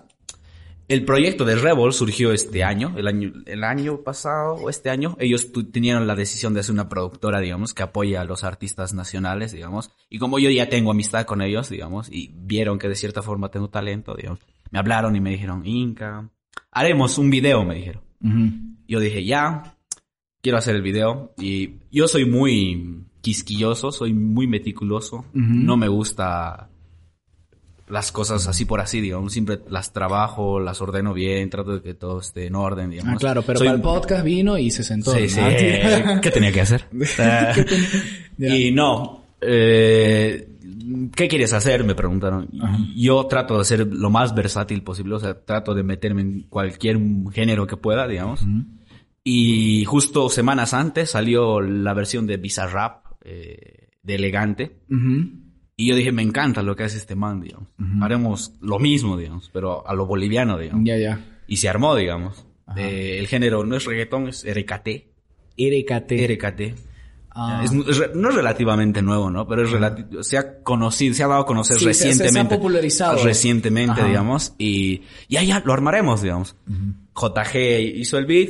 El proyecto de Revol surgió este año, el año, el año pasado o este año. Ellos tenían la decisión de hacer una productora, digamos, que apoya a los artistas nacionales, digamos. Y como yo ya tengo amistad con ellos, digamos, y vieron que de cierta forma tengo talento, digamos, me hablaron y me dijeron, Inca, haremos un video, me dijeron. Yo dije, ya, quiero hacer el video. Y yo soy muy quisquilloso, soy muy meticuloso. No me gusta las cosas así por así, digamos. Siempre las trabajo, las ordeno bien, trato de que todo esté en orden, digamos. Ah, claro, pero Soy- para el podcast vino y se sentó. Sí, ¿no? sí. ¿Qué tenía que hacer? [LAUGHS] [LAUGHS] Y no. eh, ¿Qué quieres hacer? Me preguntaron. Y Yo trato de ser lo más versátil posible, o sea, trato de meterme en cualquier género que pueda, digamos. Y justo semanas antes salió la versión de Bizarrap eh, de Elegante. Y yo dije, me encanta lo que hace este man, digamos. Haremos lo mismo, digamos, pero a lo boliviano, digamos. Ya, ya. Y se armó, digamos. Eh, el género no es reggaetón, es RKT. RKT. RKT. Ah. Es, es re- no es relativamente nuevo, ¿no? Pero es relati- se ha conocido, se ha dado a conocer Sí, se- se- se ha recientemente. popularizado. Recientemente, Ajá. digamos. Y ya, ya, lo armaremos, digamos. JG hizo el beat.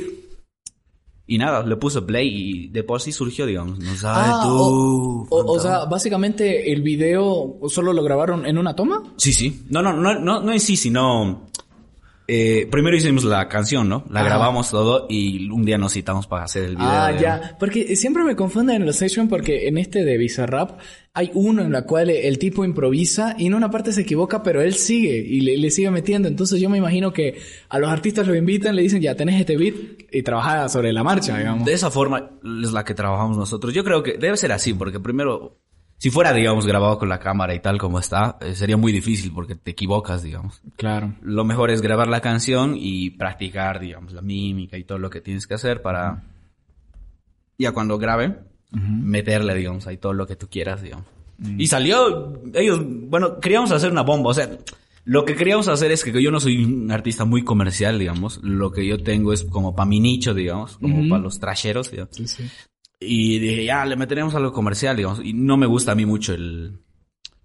Y nada, le puso play y de por sí surgió, digamos. No sabes Ah, tú. o, o- sea, básicamente el video solo lo grabaron en una toma. Sí, sí. No, no, no, no, no en sí, sino... eh, primero hicimos la canción, ¿no? La Ajá. grabamos todo y un día nos citamos para hacer el video. Ah, ya. Porque siempre me confunden en los sessions porque en este de Bizarrap hay uno en la cual el tipo improvisa y en una parte se equivoca, pero él sigue y le, le sigue metiendo. Entonces yo me imagino que a los artistas los invitan, le dicen, ya tenés este beat y trabaja sobre la marcha, digamos. De esa forma es la que trabajamos nosotros. Yo creo que debe ser así, porque primero, si fuera, digamos, grabado con la cámara y tal como está, eh, sería muy difícil porque te equivocas, digamos. Claro. Lo mejor es grabar la canción y practicar, digamos, la mímica y todo lo que tienes que hacer para, ya cuando graben, meterle, digamos, ahí todo lo que tú quieras, digamos. Y salió, ellos, bueno, queríamos hacer una bomba, o sea, lo que queríamos hacer es que yo no soy un artista muy comercial, digamos, lo que yo tengo es como para mi nicho, digamos, como para los trasheros, digamos. Sí, sí. Y dije, ya, le meteremos algo comercial, digamos. Y no me gusta a mí mucho el...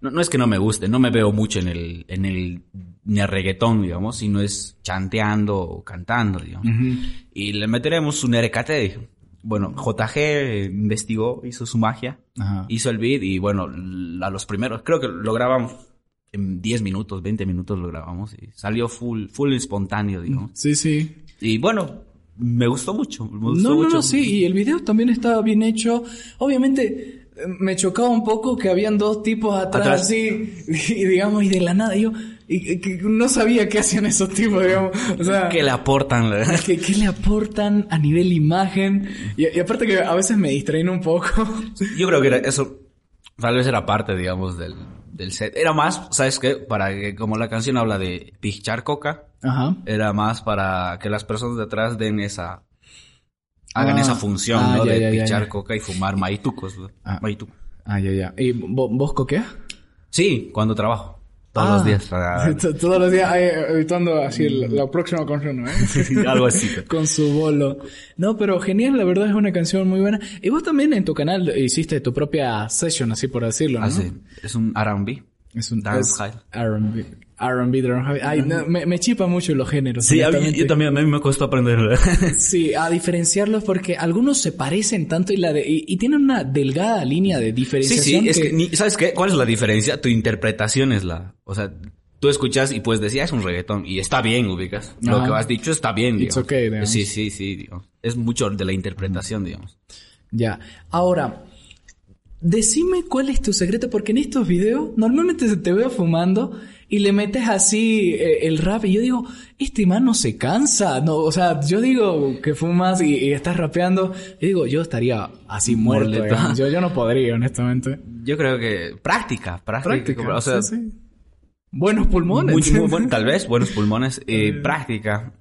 No, no es que no me guste, no me veo mucho en el, en el, en el reggaetón, digamos, sino es chanteando o cantando, digamos. Y le meteremos un RKT, dije. Bueno, JG investigó, hizo su magia, Ajá. hizo el beat y bueno, a los primeros, creo que lo grabamos en 10 minutos, 20 minutos lo grabamos y salió full, full espontáneo, digamos. Sí, sí. Y bueno, me gustó mucho. Me gustó No, no, mucho. no, sí, y el video también estaba bien hecho. Obviamente eh, me chocaba un poco que habían dos tipos atrás, Atrás. así, y digamos, y de la nada, yo y, que no sabía qué hacían esos tipos, digamos. O sea, Que le aportan. ¿qué, qué le aportan a nivel imagen? Y, y aparte que a veces me distraen un poco. Yo creo que era eso, tal vez era parte, digamos, del, del set. Era más, ¿sabes qué? Para que, como la canción habla de pichar coca, Ajá. era más para que las personas de atrás den esa, hagan Ah, esa función, ah, ¿no? ya, de ya, pichar ya. coca y fumar maitucos, ¿no? Ah. Maituco. Ah, ya, ya. ¿Y vo- vos coqueas? Sí, cuando trabajo. Todos Ah. los días. para- [LAUGHS] T- Todos los días evitando así la, la próxima canción, ¿no? [LAUGHS] Algo así. [LAUGHS] Con su bolo. No, pero genial, la verdad es una canción muy buena. Y vos también en tu canal hiciste tu propia session, así por decirlo, ¿no? Así, es un R&B. Es un es R&B. R&B, drum- Ay, no, me, me chipa mucho los géneros. Sí, a mí, honestamente. yo también, a mí me costó aprender. [LAUGHS] Sí, a diferenciarlos porque algunos se parecen tanto y, la de, y, y tienen una delgada línea de Sí, diferenciación. sí, es que- que, ni- ¿sabes qué? ¿Cuál es la diferencia? Tu interpretación es la, o sea, tú escuchas y puedes decir, "Ah, es un reggaetón, y está bien, ubicas. Lo que has dicho está bien, It's digamos. okay, digamos. Sí, sí, sí, digamos. Es mucho de la interpretación, digamos. Ya. Ahora, decime cuál es tu secreto, porque en estos videos normalmente te veo fumando y le metes así eh, el rap y yo digo, este man no se cansa. No, o sea, yo digo que fumas y, y estás rapeando, y digo, yo estaría así muerto. [LAUGHS] Yo, yo no podría, honestamente. Yo creo que práctica, práctica. Práctica. o sea, sí, sí. Buenos pulmones. muy- muy buen- tal vez, [LAUGHS] buenos pulmones, eh, práctica.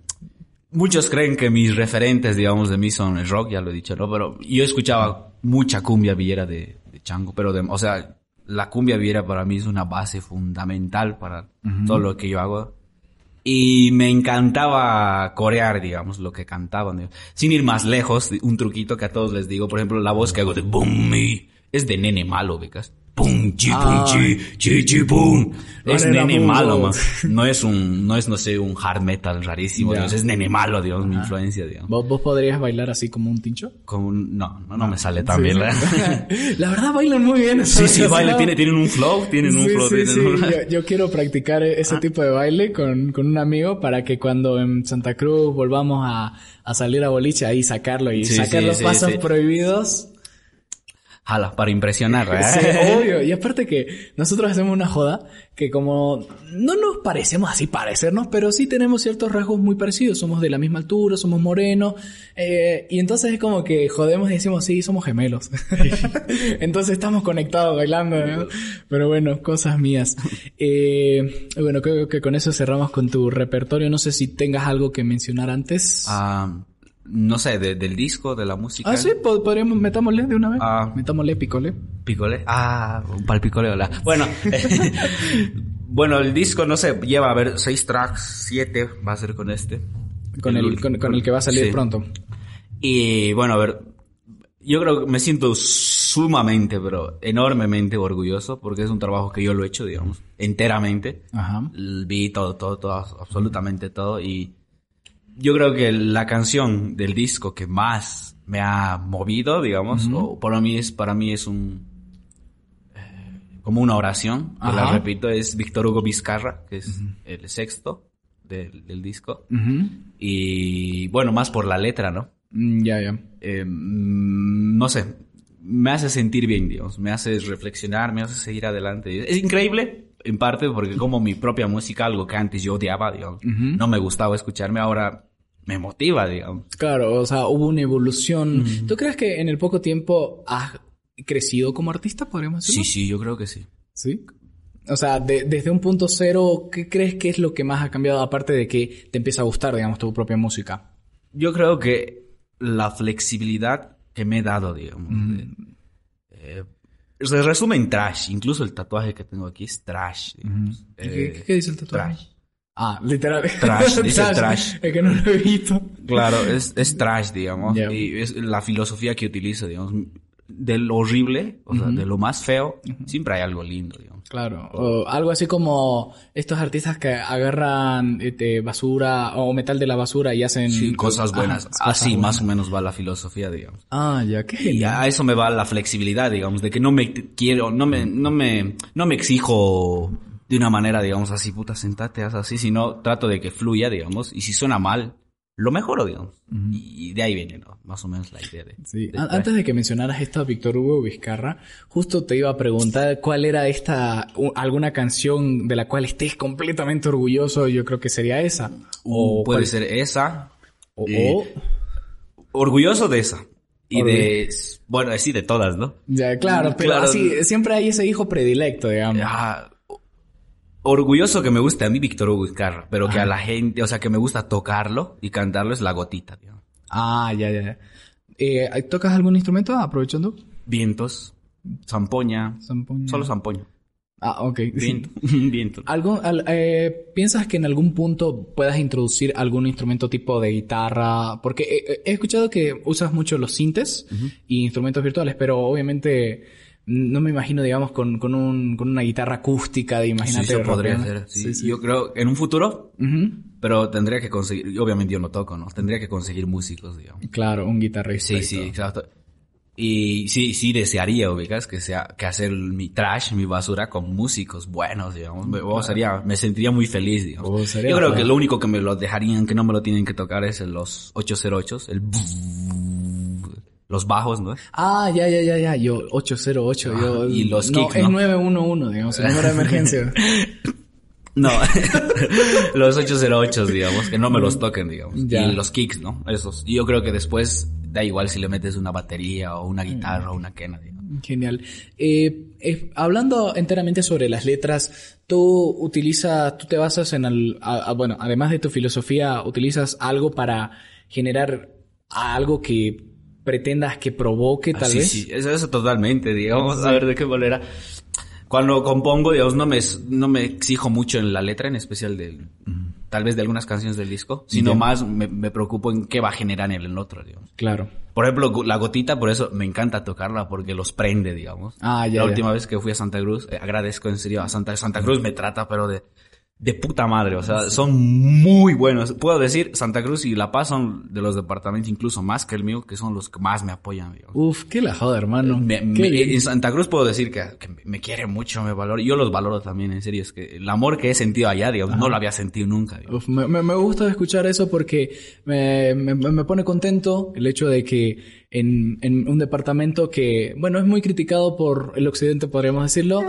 Muchos creen que mis referentes, digamos, de mí son el rock, ya lo he dicho, ¿no? Pero yo escuchaba mucha cumbia villera de, de Chango, pero de, o sea, la cumbia villera para mí es una base fundamental para todo lo que yo hago. Y me encantaba corear, digamos, lo que cantaban. digamos. Sin ir más lejos, un truquito que a todos les digo, por ejemplo, la voz que hago de boom me es de nene malo, becas. Pum, chi, pum, chi, chi, chi, pum. Es nene malo, man. No es un, no es, no sé, un hard metal rarísimo, digamos. Es nene malo, digamos, mi influencia, digamos. ¿Vos, vos podrías bailar así como un tincho? Como un- no, no, no me sale tan bien, [LAUGHS] ¿verdad? la verdad bailan muy bien. Sí, sí, bailan, tienen, tienen un flow, tienen un flow. Yo, [LAUGHS] yo quiero practicar ese tipo de baile con, con un amigo para que cuando en Santa Cruz volvamos a, a salir a boliche ahí sacarlo y sacar los pasos prohibidos. Jala, para impresionar, ¿verdad? Sí, [LAUGHS] obvio. Y aparte que nosotros hacemos una joda que como no nos parecemos así parecernos, pero sí tenemos ciertos rasgos muy parecidos. Somos de la misma altura, somos morenos. eh, y entonces es como que jodemos y decimos, sí, somos gemelos. [LAUGHS] entonces estamos conectados bailando, ¿no? Pero bueno, cosas mías. Eh, bueno, creo que con eso cerramos con tu repertorio. No sé si tengas algo que mencionar antes. Ah, no sé, de- del disco, de la música. Ah, sí, po- podríamos, metámosle de una vez. Ah. Metámosle, picole. Picole. Ah, un pal picole, hola. Bueno, [LAUGHS] bueno, el disco, no sé, lleva a ver seis tracks, siete va a ser con este. Con el, con, con el que va a salir Sí. pronto. Y bueno, a ver, yo creo que me siento sumamente, pero enormemente orgulloso porque es un trabajo que yo lo he hecho, digamos, enteramente. Ajá. Vi todo, todo, todo, absolutamente todo y yo creo que la canción del disco que más me ha movido, digamos, o para mí es, para mí es un, eh, como una oración, que la repito, es Víctor Hugo Vizcarra, que es el sexto del, del disco. Y bueno, más por la letra, ¿no? Mm, Ya, ya. Eh, mm, no sé, me hace sentir bien, Dios, me hace reflexionar, me hace seguir adelante. Es increíble, en parte, porque como mi propia música, algo que antes yo odiaba, digamos, no me gustaba escucharme, ahora me motiva, digamos. Claro, o sea, hubo una evolución. ¿Tú crees que en el poco tiempo has crecido como artista, podríamos decirlo? Sí, sí, yo creo que sí. Sí. O sea, de- desde un punto cero, ¿qué crees que es lo que más ha cambiado aparte de que te empieza a gustar, digamos, tu propia música? Yo creo que la flexibilidad que me he dado, digamos, de- eh, se resume en trash, incluso el tatuaje que tengo aquí es trash. digamos. ¿Qué, Eh, qué- qué dice el tatuaje? Trash. Ah, literal. Trash, [LAUGHS] dice trash. Es que no lo he visto. Claro, es, es trash, digamos. Y es la filosofía que utilizo, digamos. De lo horrible, o sea, de lo más feo, siempre hay algo lindo, digamos. Claro, o algo así como estos artistas que agarran este, basura o metal de la basura y hacen Sí, cosas Ajá, buenas. cosas Así buenas. más o menos va la filosofía, digamos. Ah, ya, qué Y a eso me va la flexibilidad, digamos, de que no me quiero, no me, no me, no me exijo de una manera, digamos, así, puta, sentate, haz así, sino trato de que fluya, digamos, y si suena mal, lo mejoro, digamos. Y de ahí viene, ¿no? Más o menos la idea de... Sí. de- Antes de que mencionaras esta Víctor Hugo Vizcarra, justo te iba a preguntar cuál era esta, alguna canción de la cual estés completamente orgulloso, yo creo que sería esa. Uh, puede cuál- ser esa, o- eh, o- orgulloso de esa. Y de, bueno, sí, de todas, ¿no? ya, claro, pero Claro. así, siempre hay ese hijo predilecto, digamos. Ah, orgulloso que me guste a mí Víctor Hugo Vizcarra, pero que a la gente, o sea, que me gusta tocarlo y cantarlo es la gotita, digamos. Ah, ya, ya. Eh, ¿Tocas algún instrumento aprovechando? Vientos, zampoña, Zampoña. solo zampoña. Ah, ok. [LAUGHS] Viento, [LAUGHS] viento. ¿Algún, al- eh, ¿Piensas que en algún punto puedas introducir algún instrumento tipo de guitarra? Porque he, he escuchado que usas mucho los sintes y instrumentos virtuales, pero obviamente no me imagino, digamos, con, con, un, con una guitarra acústica de Sí, imagínate. eso podría ser. sí. Sí, sí. Yo creo, en un futuro, pero tendría que conseguir, y obviamente yo no toco, ¿no? Tendría que conseguir músicos, digamos. Claro, un guitarrista. Sí, y sí, todo. exacto. Y sí, sí desearía, ubicas, que sea, que hacer mi trash, mi basura con músicos buenos, digamos. Me, o sería, me sentiría muy feliz, digamos. Oh, sería Yo creo que lo único que me lo dejarían, que no me lo tienen que tocar es el- los 808, el los bajos, ¿no? Ah, ya, ya, ya, ya. Yo, 808. yo, Ah, y los no, kicks, es ¿no? 911, digamos, el número de emergencia. [LAUGHS] No, [LAUGHS] los 808, digamos, que no me los toquen, digamos. Ya. Y los kicks, ¿no? Esos. Y yo creo que después da igual si le metes una batería o una guitarra o una quena, digamos. Genial. Eh, eh, hablando enteramente sobre las letras, tú utilizas, tú te basas en, el, a- a- bueno, además de tu filosofía, utilizas algo para generar algo que pretendas que provoque, tal Ah, sí, vez. Sí, eso, eso totalmente, digamos, a ver de qué manera. Cuando compongo, digamos, no me, no me exijo mucho en la letra, en especial de, tal vez de algunas canciones del disco, sino más me, me preocupo en qué va a generar en el otro, digamos. Claro. Por ejemplo, la gotita, por eso me encanta tocarla, porque los prende, digamos. Ah, ya, La ya. última vez que fui a Santa Cruz, eh, agradezco en serio a Santa, Santa Cruz me trata, pero de, de puta madre, o sea, son muy buenos. Puedo decir, Santa Cruz y La Paz son de los departamentos incluso más que el mío, que son los que más me apoyan, digamos. Uf, qué la joda, hermano. Me- me- en Santa Cruz puedo decir que, que me quiere mucho, me valora. Yo los valoro también, en serio. Es que el amor que he sentido allá, digamos, no lo había sentido nunca. Uf, me, me- gusta escuchar eso porque me, me- me pone contento el hecho de que en, en un departamento que, bueno, es muy criticado por el occidente, podríamos decirlo,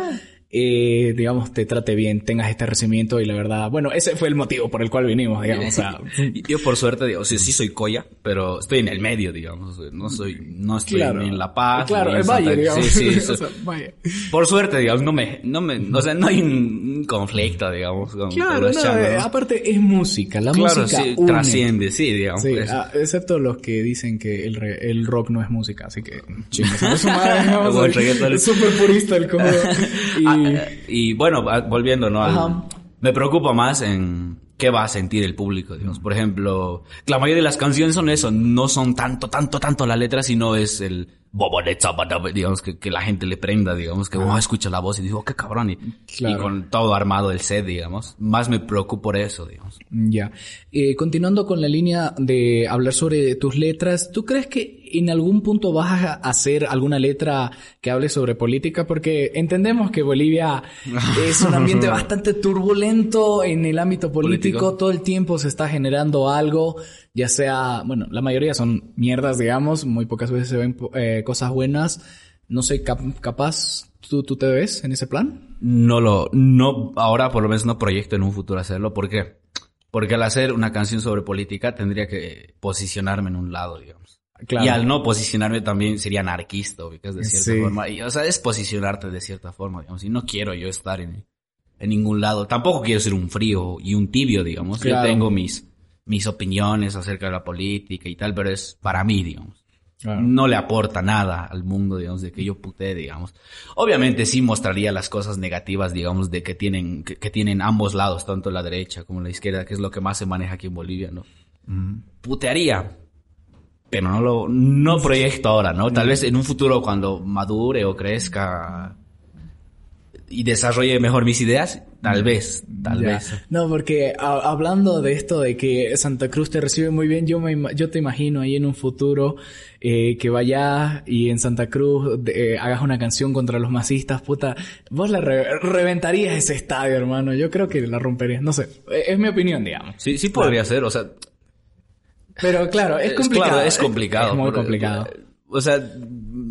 eh, digamos, te trate bien, tengas este recibimiento y la verdad, bueno, ese fue el motivo por el cual vinimos, digamos. o sea, [LAUGHS] Yo por suerte, digo, sí, sí soy coya, pero estoy en el medio, digamos. No soy, no estoy claro. ni en La Paz. Claro, en el valle, Santa- digamos. Sí, sí, [LAUGHS] O sea, vaya. Por suerte, digamos, no me, no me, o sea, no hay un conflicto, digamos, con, Claro, no, eh, aparte es música, la Claro, música sí, une. trasciende, sí, digamos. Sí, ah, excepto los que dicen que el, re- el rock no es música, así que chingos. a su madre, [LAUGHS] ¿no? Como el reggaetón. Es súper purista el cojo. Y, Ah, y bueno, volviendo, ¿no? Al- me preocupa más en qué va a sentir el público, digamos. Por ejemplo, la mayoría de las canciones son eso, no son tanto, tanto, tanto la letra, sino es el digamos, que, que la gente le prenda, digamos, que oh, escucha la voz y digo, oh, qué cabrón, y, Claro. y con todo armado el set, digamos. Más me preocupo por eso, digamos. Ya. Eh, continuando con la línea de hablar sobre tus letras, ¿tú crees que en algún punto vas a hacer alguna letra que hable sobre política? Porque entendemos que Bolivia [LAUGHS] es un ambiente bastante turbulento en el ámbito político. Político. Todo el tiempo se está generando algo, ya sea, bueno, la mayoría son mierdas, digamos, muy pocas veces se ven eh, cosas buenas. No sé, cap- capaz tú, tú te ves en ese plan. No lo, no, ahora por lo menos no proyecto en un futuro hacerlo, ¿por qué? Porque al hacer una canción sobre política tendría que posicionarme en un lado, digamos. Claro. Y al no posicionarme también sería anarquista, ubicas, de cierta Sí. forma. Y, o sea, es posicionarte de cierta forma, digamos. Y no quiero yo estar en, en ningún lado. Tampoco quiero ser un frío y un tibio, digamos. Claro. Yo tengo mis, mis opiniones acerca de la política y tal, pero es para mí, digamos. Claro. No le aporta nada al mundo, digamos, de que yo putee, digamos. Obviamente sí mostraría las cosas negativas, digamos, de que tienen, que, que tienen ambos lados, tanto la derecha como la izquierda, que es lo que más se maneja aquí en Bolivia, ¿no? Putearía. Pero no lo, no proyecto ahora, ¿no? Tal vez en un futuro cuando madure o crezca y desarrolle mejor mis ideas, Tal vez, tal Ya. vez. No, porque a- hablando de esto de que Santa Cruz te recibe muy bien, yo me yo te imagino ahí en un futuro eh, que vayas y en Santa Cruz eh, hagas una canción contra los masistas, puta, vos la re- reventarías ese estadio, hermano. Yo creo que la romperías. No sé, eh, es mi opinión, digamos. Sí, sí podría ser, o sea, Pero claro, es complicado. claro, es complicado. Es muy complicado. O sea,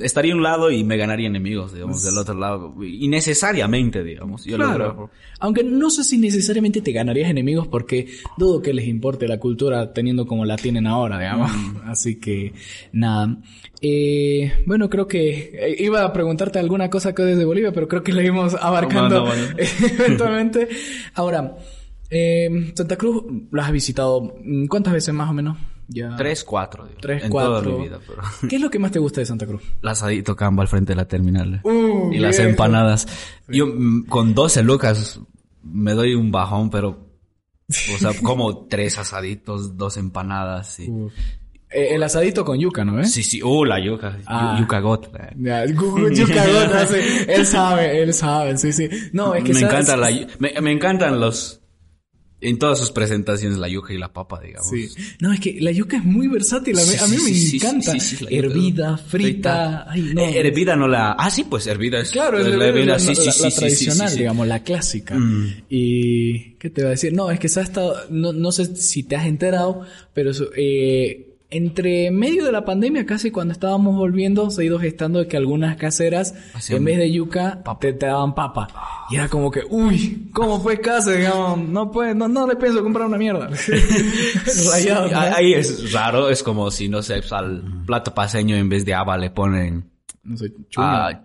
estaría a un lado y me ganaría enemigos, digamos, del otro lado. Innecesariamente, digamos. Yo lo Claro. Aunque no sé si necesariamente te ganarías enemigos porque dudo que les importe la cultura teniendo como la tienen ahora, digamos. [LAUGHS] Así que, nada. Eh, bueno, creo que eh, iba a preguntarte alguna cosa que desde Bolivia, pero creo que la íbamos abarcando No, no, bueno. [LAUGHS] eventualmente. Ahora, eh, Santa Cruz, ¿la has visitado mm, cuántas veces más o menos? Ya. Tres, cuatro, digo, Tres, en cuatro. toda mi vida. Pero... [LAUGHS] ¿Qué es lo que más te gusta de Santa Cruz? El asadito camba al frente de la terminal. Uh, y las empanadas. Yo mm, con 12 lucas me doy un bajón, pero... O sea, [LAUGHS] como tres asaditos, dos empanadas. Y... Eh, el asadito con yuca, ¿no? ¿Eh? Sí, sí. Uh, la yuca. Ah. Yuca got. Gu- yuca gota, sí. [LAUGHS] Él sabe, él sabe, sí, sí. No, es que me sabes- encanta la me, me encantan los en todas sus presentaciones la yuca y la papa digamos Sí. No, es que la yuca es muy versátil. A mí, Sí, a mí sí, me encanta. sí, sí, la yuca. Hervida, frita. Ay, no. Eh, hervida no la ah sí pues hervida es Claro, es la, la, hervida sí, sí, sí, la tradicional, digamos, la clásica. Mm. Y, ¿qué te va a decir? No, es que se ha estado, no, no sé si te has enterado, pero eh, entre medio de la pandemia, casi cuando estábamos volviendo, se ha ido gestando de que algunas caseras, Hacían en vez de yuca, te, te daban papa. Y era como que, uy, ¿cómo fue casa? Digamos, no puede, no, no le pienso comprar una mierda. [LAUGHS] Rayado. Sí, ¿no? ahí es raro es como si no sé al plato paseño en vez de haba le ponen No sé, chuña. ah,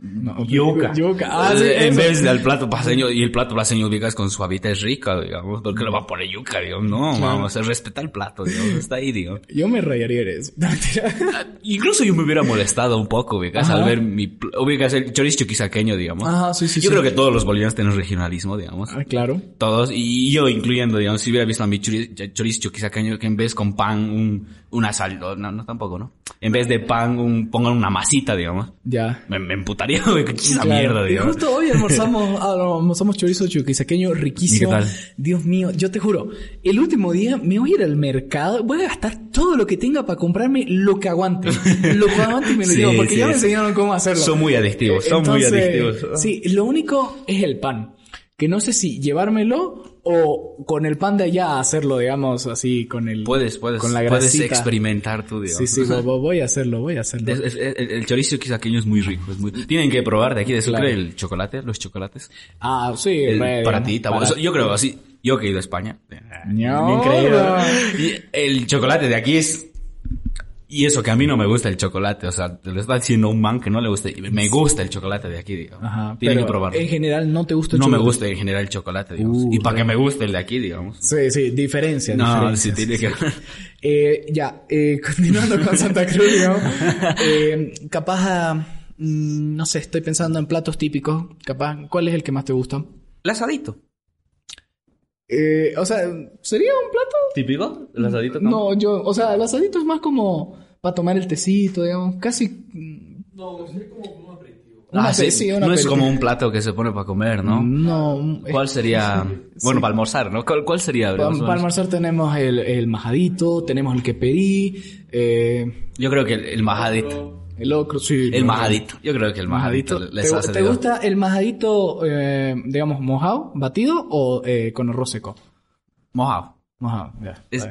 No, yuca Yuca. Ah, sí, Eh, en eso. vez del plato paseño y el plato paseño ubicas con suavita es rica digamos porque le va a poner yuca digamos no vamos a respetar el plato digamos está ahí digamos Yo me rayaría de eso. [LAUGHS] Mentira. Incluso yo me hubiera molestado un poco, ubicas, Ajá. al ver mi... Ubicas el chorizo chuquisaqueño, digamos. Ajá, sí, sí, Yo sí. creo que todos los bolivianos tienen regionalismo, digamos. Ah, claro. Todos, y yo incluyendo, digamos, si hubiera visto a mi chori- ch- chorizo chuquisaqueño que en vez con pan, un, una sal, no, no tampoco, ¿no? En vez de pan, un, pongan una masita, digamos. Ya. Me, me emputaría, [LAUGHS] güey, que esa Claro. mierda, Y digamos. justo hoy almorzamos, [LAUGHS] almorzamos chorizo chuquisaqueño riquísimo. ¿Y qué tal? Dios mío, yo te juro, el último día me voy a ir al mercado, voy a gastar todo lo que tenga para comprarme lo que aguante. [LAUGHS] Lo que aguante y me lo Sí, llevo, porque sí, ya me enseñaron cómo hacerlo. Son muy adictivos, son muy adictivos. Sí, lo único es el pan. Que no sé si llevármelo o con el pan de allá hacerlo, digamos, así, con el... Puedes, puedes, Con la puedes experimentar tú, digamos. Sí, sí, [LAUGHS] vo- vo- voy a hacerlo, voy a hacerlo. Es- el, el chorizo chuquisaqueño es muy rico, es muy... Tienen que probar de aquí de Sucre Claro. el chocolate, los chocolates. Ah, sí, El- para ti, para-. Yo creo así. Yo que he ido a España. No, Increíble. no. Y el chocolate de aquí es... Y eso que a mí no me gusta el chocolate. O sea, te lo está diciendo un man que no le gusta. y Me gusta el chocolate de aquí, digamos. Ajá, Tienen pero que probarlo. En general no te gusta el No me chocolate? gusta en general el chocolate, digamos. Uh, y para que me guste el de aquí, digamos. Sí, sí, diferencia. No, sí tiene que... Eh, ya, eh, continuando con Santa Cruz, digamos, [LAUGHS] eh, capaz, a, mm, no sé, estoy pensando en platos típicos, capaz, ¿cuál es el que más te gusta? El asadito. Eh, o sea, ¿sería un plato? ¿Típico? ¿El asadito? No, yo, o sea, el asadito es más como para tomar el tecito, digamos, casi... No, sería como un aperitivo. Ah, sí. no es como un plato que se pone para comer, ¿no? No, ¿Cuál sería? Bueno, para almorzar, ¿no? ¿Cuál, cuál sería? O para almorzar tenemos el, el majadito, tenemos el que pedí, eh, Yo creo que el, el majadito. El locro, sí. El majadito. Yo creo que el majadito, les ¿Te, hace te gusta el majadito, eh, digamos, mojado, batido o eh, con arroz seco? Mojado. Mojado, ya. Es-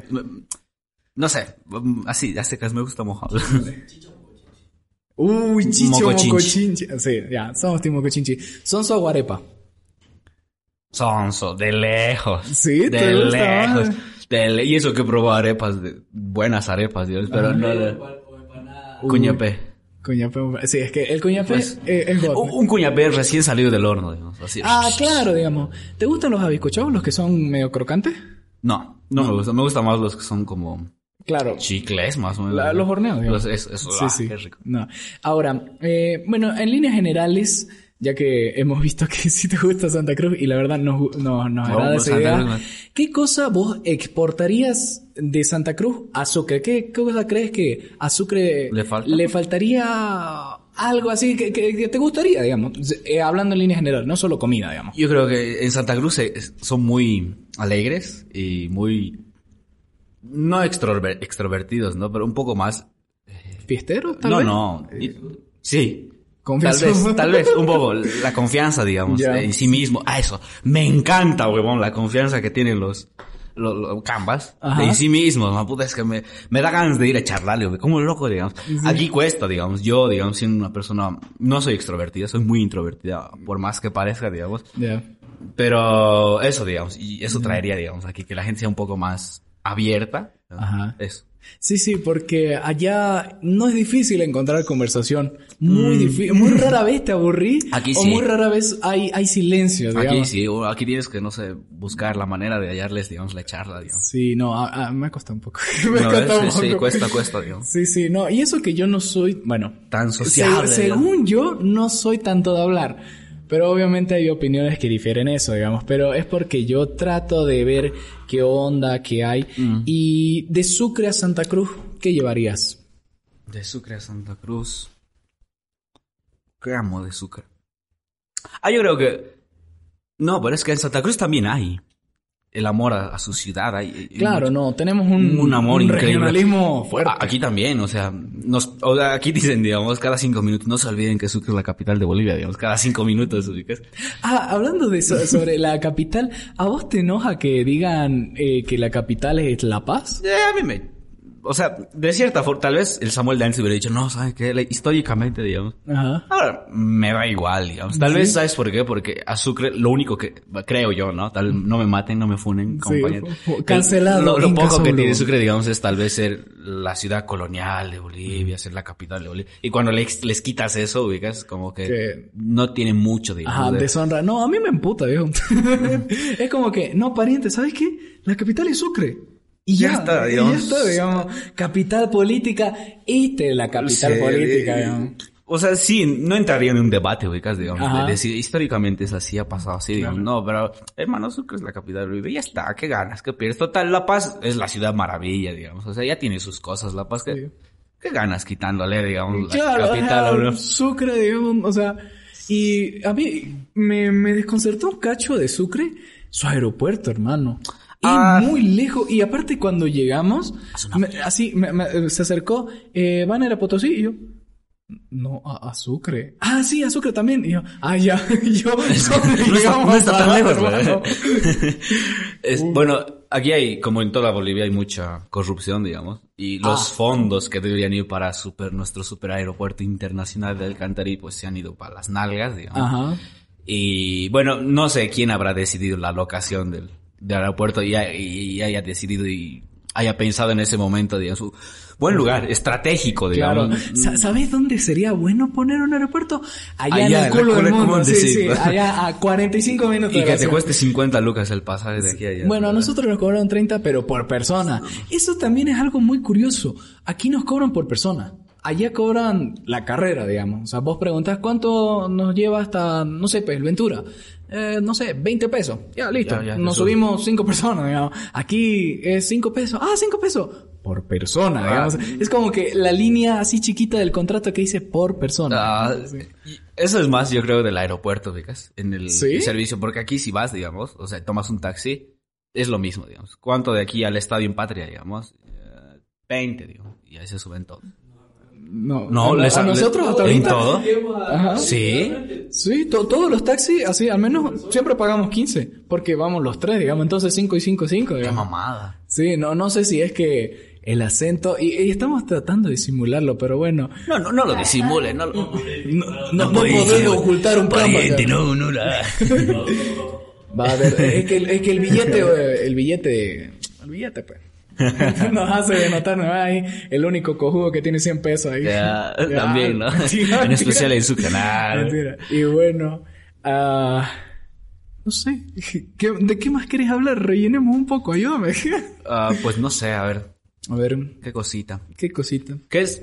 no sé, mm, así, a secas me gusta mojado. [LAUGHS] Uy, chicho, Mocochinchi. mocochinchi. Sí, ya, somos team mocochinchi. Son su aguarepa. Sonso, de lejos. Sí, ¿te de gusta lejos. más? De le- y eso que probó arepas, de, buenas arepas, Dios, pero no de... Cuñapé. Cuñapé, sí, es que el cuñapé Pues, eh, es god. Un, cuñapé recién salido del horno, digamos, así. Ah, claro, digamos. ¿Te gustan los abiscochados, los que son medio crocantes? No, no me gusta. Me gustan más los que son como Claro. chicles, más o menos. La- los horneados, digamos. Los- eso, eso, Sí, ah, sí. qué rico. No. Ahora, eh, bueno, en líneas generales, ya que hemos visto que [LAUGHS] sí te gusta Santa Cruz y la verdad nos, gu- nos, nos No, agrada pues, esa idea, Cruz, ¿qué cosa vos exportarías de Santa Cruz a Sucre? ¿Qué, qué cosa crees que a Sucre ¿Le falta? faltaría algo así que, que- que te gustaría, digamos, eh, hablando en línea general, no solo comida, digamos. Yo creo que en Santa Cruz son muy alegres y muy... No extrover- extrovertidos, ¿no? Pero un poco más... ¿Fiestero, tal no, vez? no. y- Sí. Confianza. Tal vez, tal vez, un poco. La [LAUGHS] confianza, digamos, en sí mismo. Ah, eso. Me encanta, huevón, la confianza que tienen los... Los, los canvas Ajá. en sí mismos, es que me, me da ganas de ir a charlarle, como loco, digamos. Aquí cuesta, digamos. Yo, digamos, siendo una persona, no soy extrovertida, soy muy introvertida, por más que parezca, digamos. Pero eso, digamos, y eso traería, digamos, aquí que la gente sea un poco más abierta. Ajá. Eso. Sí, sí, porque allá no es difícil encontrar conversación. Muy difícil. Muy rara vez te aburrí. Mm. Aquí O sí. muy rara vez hay, hay silencio, digamos. Aquí sí, o aquí tienes que, no sé, buscar la manera de hallarles, digamos, la charla, digamos. Sí, no, a- a- me ha costado un poco. [LAUGHS] me ha No, costado un sí, sí, poco. cuesta, cuesta, digamos. Sí, sí, no. Y eso que yo no soy, bueno, Tan se- sociable. según yo, no soy tanto de hablar. Pero obviamente hay opiniones que difieren eso, digamos. Pero es porque yo trato de ver qué onda, qué hay. Mm. Y de Sucre a Santa Cruz, ¿qué llevarías? De Sucre a Santa Cruz. ¿Qué amo de Sucre? Ah, yo creo que... No, pero es que en Santa Cruz también hay el amor a, a su ciudad. Hay, Claro, mucho- no, tenemos un, un amor un increíble. regionalismo fuerte. Aquí también, o sea, nos, o sea, aquí dicen, digamos, cada cinco minutos, no se olviden que Sucre es la capital de Bolivia, digamos, cada cinco minutos. Ah, hablando de eso, sobre la capital, ¿a vos te enoja que digan eh, que la capital es La Paz? Eh, a mí me, o sea, de cierta forma, tal vez el Samuel Dance hubiera dicho, no, ¿sabes qué? Históricamente, digamos. Ajá. Ahora, me da igual, digamos. Tal vez, ¿sabes por qué? Porque a Sucre, lo único que, creo yo, ¿no? Tal, no me maten, no me funen, compañeros. fu- fu- cancelado, Lo, poco que tiene Sucre, digamos, es tal vez ser la ciudad colonial de Bolivia, ser la capital de Bolivia. Y cuando les, les quitas eso, ubicas, como que, Que- no tiene mucho, digamos. Ajá, de- deshonra. No, a mí me emputa, viejo. [LAUGHS] es como que, no, pariente, ¿sabes qué? La capital es Sucre. Y ya, Ya está, y digamos. ya está, digamos. Capital política, esta es la capital política, eh, digamos. O sea, sí, no entraría en un debate, ubicas, digamos, Ajá. de decir, históricamente es así, ha pasado así, digamos, no, pero, hermano, Sucre es la capital ya está, qué ganas, qué pierdes. Total, La Paz es la ciudad maravilla, digamos, o sea, ya tiene sus cosas, La Paz, qué, Sí. qué ganas quitándole, digamos, la capital. Sucre, digamos, o sea, y a mí me, me desconcertó un cacho de Sucre, su aeropuerto, hermano. Y Ah. muy lejos, y aparte cuando llegamos, me- así me- me- se acercó, eh, ¿van a ir a Potosí? Y yo, no, a, a Sucre. Ah, sí, a Sucre también. Y yo, ah, ya, [LAUGHS] yo, [LAUGHS] No está, no está tan lejos, hermano. [LAUGHS] bueno, aquí hay, como en toda Bolivia, hay mucha corrupción, digamos. Y los Ah. fondos que deberían ir para super, nuestro super aeropuerto internacional de Alcantarí, pues se han ido para las nalgas, digamos. Ajá. Y bueno, no sé quién habrá decidido la locación del, del aeropuerto y, ha- y haya decidido y haya pensado en ese momento, digamos, su buen lugar, estratégico, Claro. digamos. Sa- ¿Sabes dónde sería bueno poner un aeropuerto? Allá, Allá, en el culo del mundo. mundo, Sí, sí. Allá a 45 minutos Y que te cueste 50 lucas el pasaje de aquí a allá. Bueno, a nosotros nos cobraron 30, pero por persona. Eso también es algo muy curioso. Aquí nos cobran por persona. Allá cobran la carrera, digamos. O sea, vos preguntás cuánto nos lleva hasta, no sé, pues, Ventura. Eh, no sé, 20 pesos. Ya, listo. Ya, ya, nos subimos 5 personas, digamos. Aquí es 5 pesos. Ah, 5 pesos. Por persona, digamos. Es como que la línea así chiquita del contrato que dice por persona. Ah, Eso es más, yo creo, del aeropuerto, ¿vicas? En el ¿Sí? servicio, porque aquí si vas, digamos, o sea, tomas un taxi, es lo mismo, digamos. ¿Cuánto de aquí al estadio en Patria, digamos? Eh, 20, digamos. Y ahí se suben todos. No, No, a, les a nosotros hasta ¿En ahorita. todo? Ajá. Sí. Sí, to- todos los taxis, así, al menos siempre pagamos 15, porque vamos los tres, digamos, entonces 5 y 5 5, Qué mamada. Sí, no, no sé si es que el acento, y, y estamos tratando de simularlo, pero bueno, No, no, no lo disimule, no lo... no, no, no podemos ocultar un. Pariente, no, no la... [LAUGHS] Va a ver, es que, es que el billete, el billete, el billete, pues. Nos hace denotar, ¿no? Ahí, el único cojudo que tiene 100 pesos ahí. Ya, [LAUGHS] Ya, también, ¿no? [LAUGHS] mentira, en especial en su canal. Mentira. Y bueno, ah, no sé, ¿qué- ¿de qué más querés hablar? Rellenemos un poco, ayúdame. [LAUGHS] Ah, pues no sé, a ver, A ver, qué cosita. qué cosita. ¿Qué es,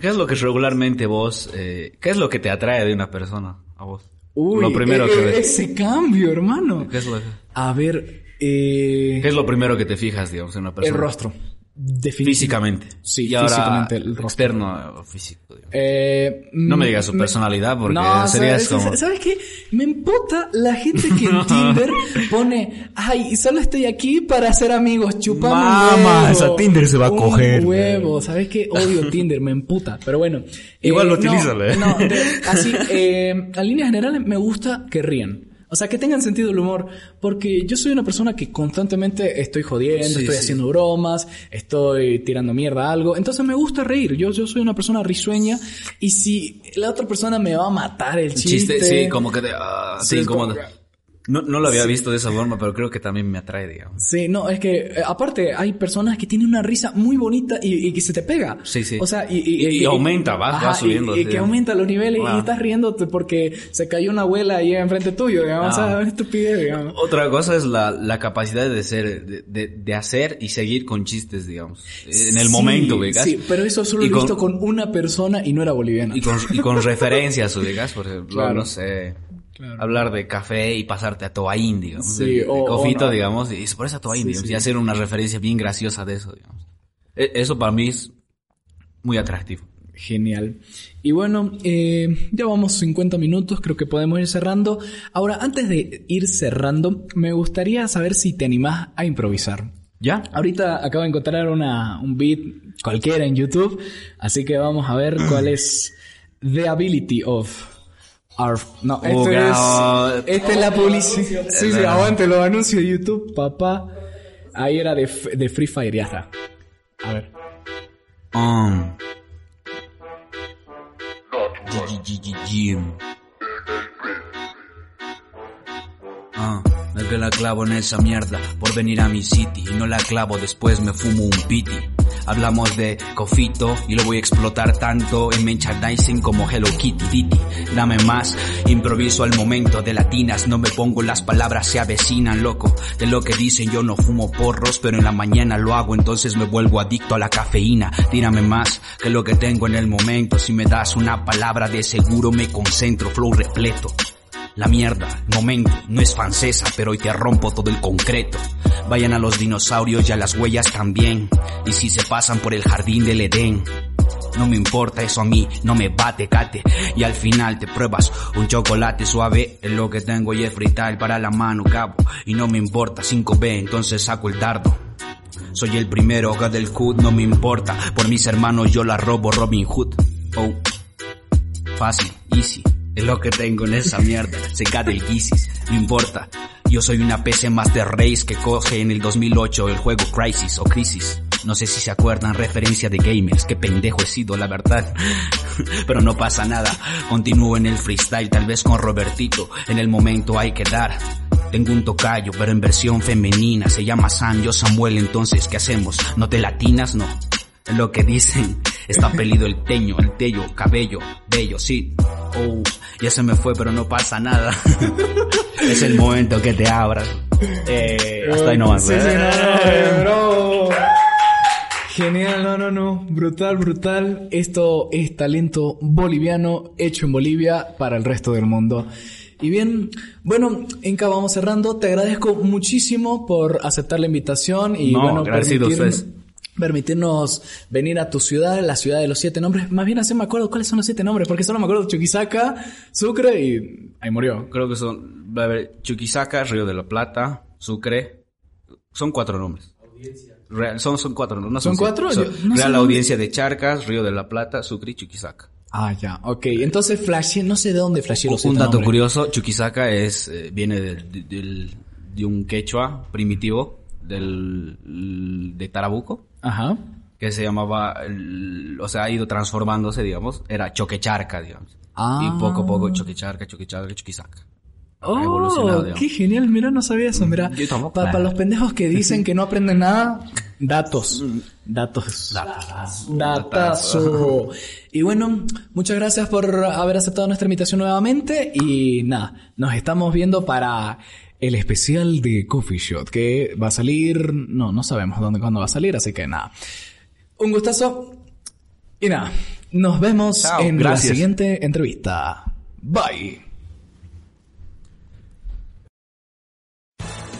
qué es lo que regularmente vos, eh, qué es lo que te atrae de una persona a vos? Uy, lo primero e- que e- ves. ese cambio, hermano. ¿Qué es lo, A ver, eh, qué es lo primero que te fijas, digamos, en una el persona? rostro. definitivamente. Físicamente. Sí, y ahora físicamente el rostro. externo o físico. digamos. Eh, No me mm, digas su personalidad porque no, serías ¿sabes, como... ¿Sabes qué? Me emputa la gente que [LAUGHS] en Tinder pone, ay, solo estoy aquí para ser amigos, chupame un Mamá, huevo. esa Tinder se va a Un coger. huevo, ¿sabes qué? Odio [LAUGHS] Tinder, me emputa. Pero bueno. Igual no, utilízalo, ¿eh? No, de- así, [LAUGHS] eh, en líneas generales me gusta que rían. O sea, que tengan sentido del humor. Porque yo soy una persona que constantemente estoy jodiendo, Sí, estoy sí. haciendo bromas, estoy tirando mierda a algo. Entonces me gusta reír. Yo, yo soy una persona risueña. Y si la otra persona me va a matar el chiste. Chiste, sí, como que te, ah, Sí, como. No, no lo había visto de esa forma, pero creo que también me atrae, digamos. Sí, no, es que eh, aparte hay personas que tienen una risa muy bonita y, y que se te pega. Sí, sí. O sea, y, y, Y aumenta, va- va y- subiendo, Y, que aumenta los niveles y estás riéndote porque se cayó una abuela ahí enfrente tuyo, digamos. O sea, Ah. [LAUGHS] estupidez, digamos. Otra cosa es la, la capacidad de ser, de, de, de hacer y seguir con chistes, digamos. En el Sí, momento, ¿ubicas? Sí, pero eso solo lo he con- visto con una persona y no era boliviana. Y con, y con [LAUGHS] referencias, ubicas, por ejemplo, Claro. no sé, Claro. hablar de café y pasarte a Toaín, digamos. Sí, de, de o- o cofito, no. digamos, y por eso a Toaín, Sí, digamos, sí. y hacer una referencia bien graciosa de eso, digamos. E- Eso para mí es muy atractivo. Genial. Y bueno, eh, ya vamos 50 minutos, creo que podemos ir cerrando. Ahora, antes de ir cerrando, me gustaría saber si te animás a improvisar. ¿Ya? Ahorita acabo de encontrar una, un beat cualquiera en YouTube, así que vamos a ver cuál es The Ability of No, Oh, esto grabo. es... Esta es la publicidad. Sí, sí, aguante los anuncios de YouTube, papá. Ahí era de, F- de Free Fire, ya está. A ver. Um. G- G- G- G- Ah, es que la clavo en esa mierda por venir a mi city y no la clavo después me fumo un piti. Hablamos de cofito y lo voy a explotar tanto en merchandising como Hello Kitty Titi. Dame más, improviso al momento de latinas, no me pongo las palabras se avecinan, loco. De lo que dicen yo no fumo porros, pero en la mañana lo hago, entonces me vuelvo adicto a la cafeína. Tírame más que lo que tengo en el momento, si me das una palabra de seguro me concentro, flow repleto. La mierda, momento, no es francesa, pero hoy te rompo todo el concreto. Vayan a los dinosaurios y a las huellas también. Y si se pasan por el jardín del Edén. No me importa eso a mí, no me bate, cate. Y al final te pruebas un chocolate suave. Es lo que tengo y es freestyle para la mano, cabo. Y no me importa 5B, entonces saco el dardo. Soy el primero que del hood, no me importa. Por mis hermanos yo la robo Robin Hood. Oh. Fácil, easy. Es lo que tengo en esa mierda. Se cae del Yeezys. No importa. Yo soy una PC Master Race que coge en el 2008 el juego Crisis o Crisis. No sé si se acuerdan, referencia de gamers. Qué pendejo he sido, la verdad. [LAUGHS] Pero no pasa nada. Continúo en el freestyle, tal vez con Robertito. En el momento hay que dar. Tengo un tocayo, pero en versión femenina. Se llama Sam, yo Samuel, entonces, ¿qué hacemos? ¿No te latinas? No. Lo que dicen. Está pelido el teño, el tello, cabello, bello, sí. Oh, ya se me fue, pero no pasa nada. [LAUGHS] es el momento que te abras. Eh, hasta ahí nomás. Sí, sí, no, no, bro. [LAUGHS] Genial, no, no, no. Brutal, brutal. Esto es talento boliviano hecho en Bolivia para el resto del mundo. Y bien, bueno, Inca, vamos cerrando. Te agradezco muchísimo por aceptar la invitación y No, bueno, a ustedes. Permitirnos venir a tu ciudad, la ciudad de los siete nombres. Más bien así me acuerdo cuáles son los siete nombres, porque solo me acuerdo de Chuquisaca, Sucre y ahí murió. Creo que son, va a haber Chuquisaca, Río de la Plata, Sucre. Son cuatro nombres. Real, son, son cuatro nombres. no ¿Son cuatro? Son Yo- no Real. Audiencia de Charcas, Río de la Plata, Sucre y Chuquisaca. Ah, ya, ok. Entonces flashé, no sé de dónde flashé los Un dato nombres. curioso, Chuquisaca es, eh, viene del- de, del- de un quechua primitivo del, de Tarabuco, Ajá. que se llamaba, el- o sea, ha ido transformándose, digamos, era Choquecharca, digamos. Ah. Y poco a poco Choquecharca, Choquecharca, Chuquisaca. Ha Oh, qué genial, mira, no sabía eso, mira. Para los pendejos que dicen que no aprenden nada, datos. Datos. Datos. Datazo. Y bueno, muchas gracias por haber aceptado nuestra invitación nuevamente y nada, nos estamos viendo para el especial de Coffee Shot que va a salir, no, no sabemos dónde, cuándo va a salir, así que nada. Un gustazo y nada, nos vemos Chao, en gracias. la siguiente entrevista. Bye.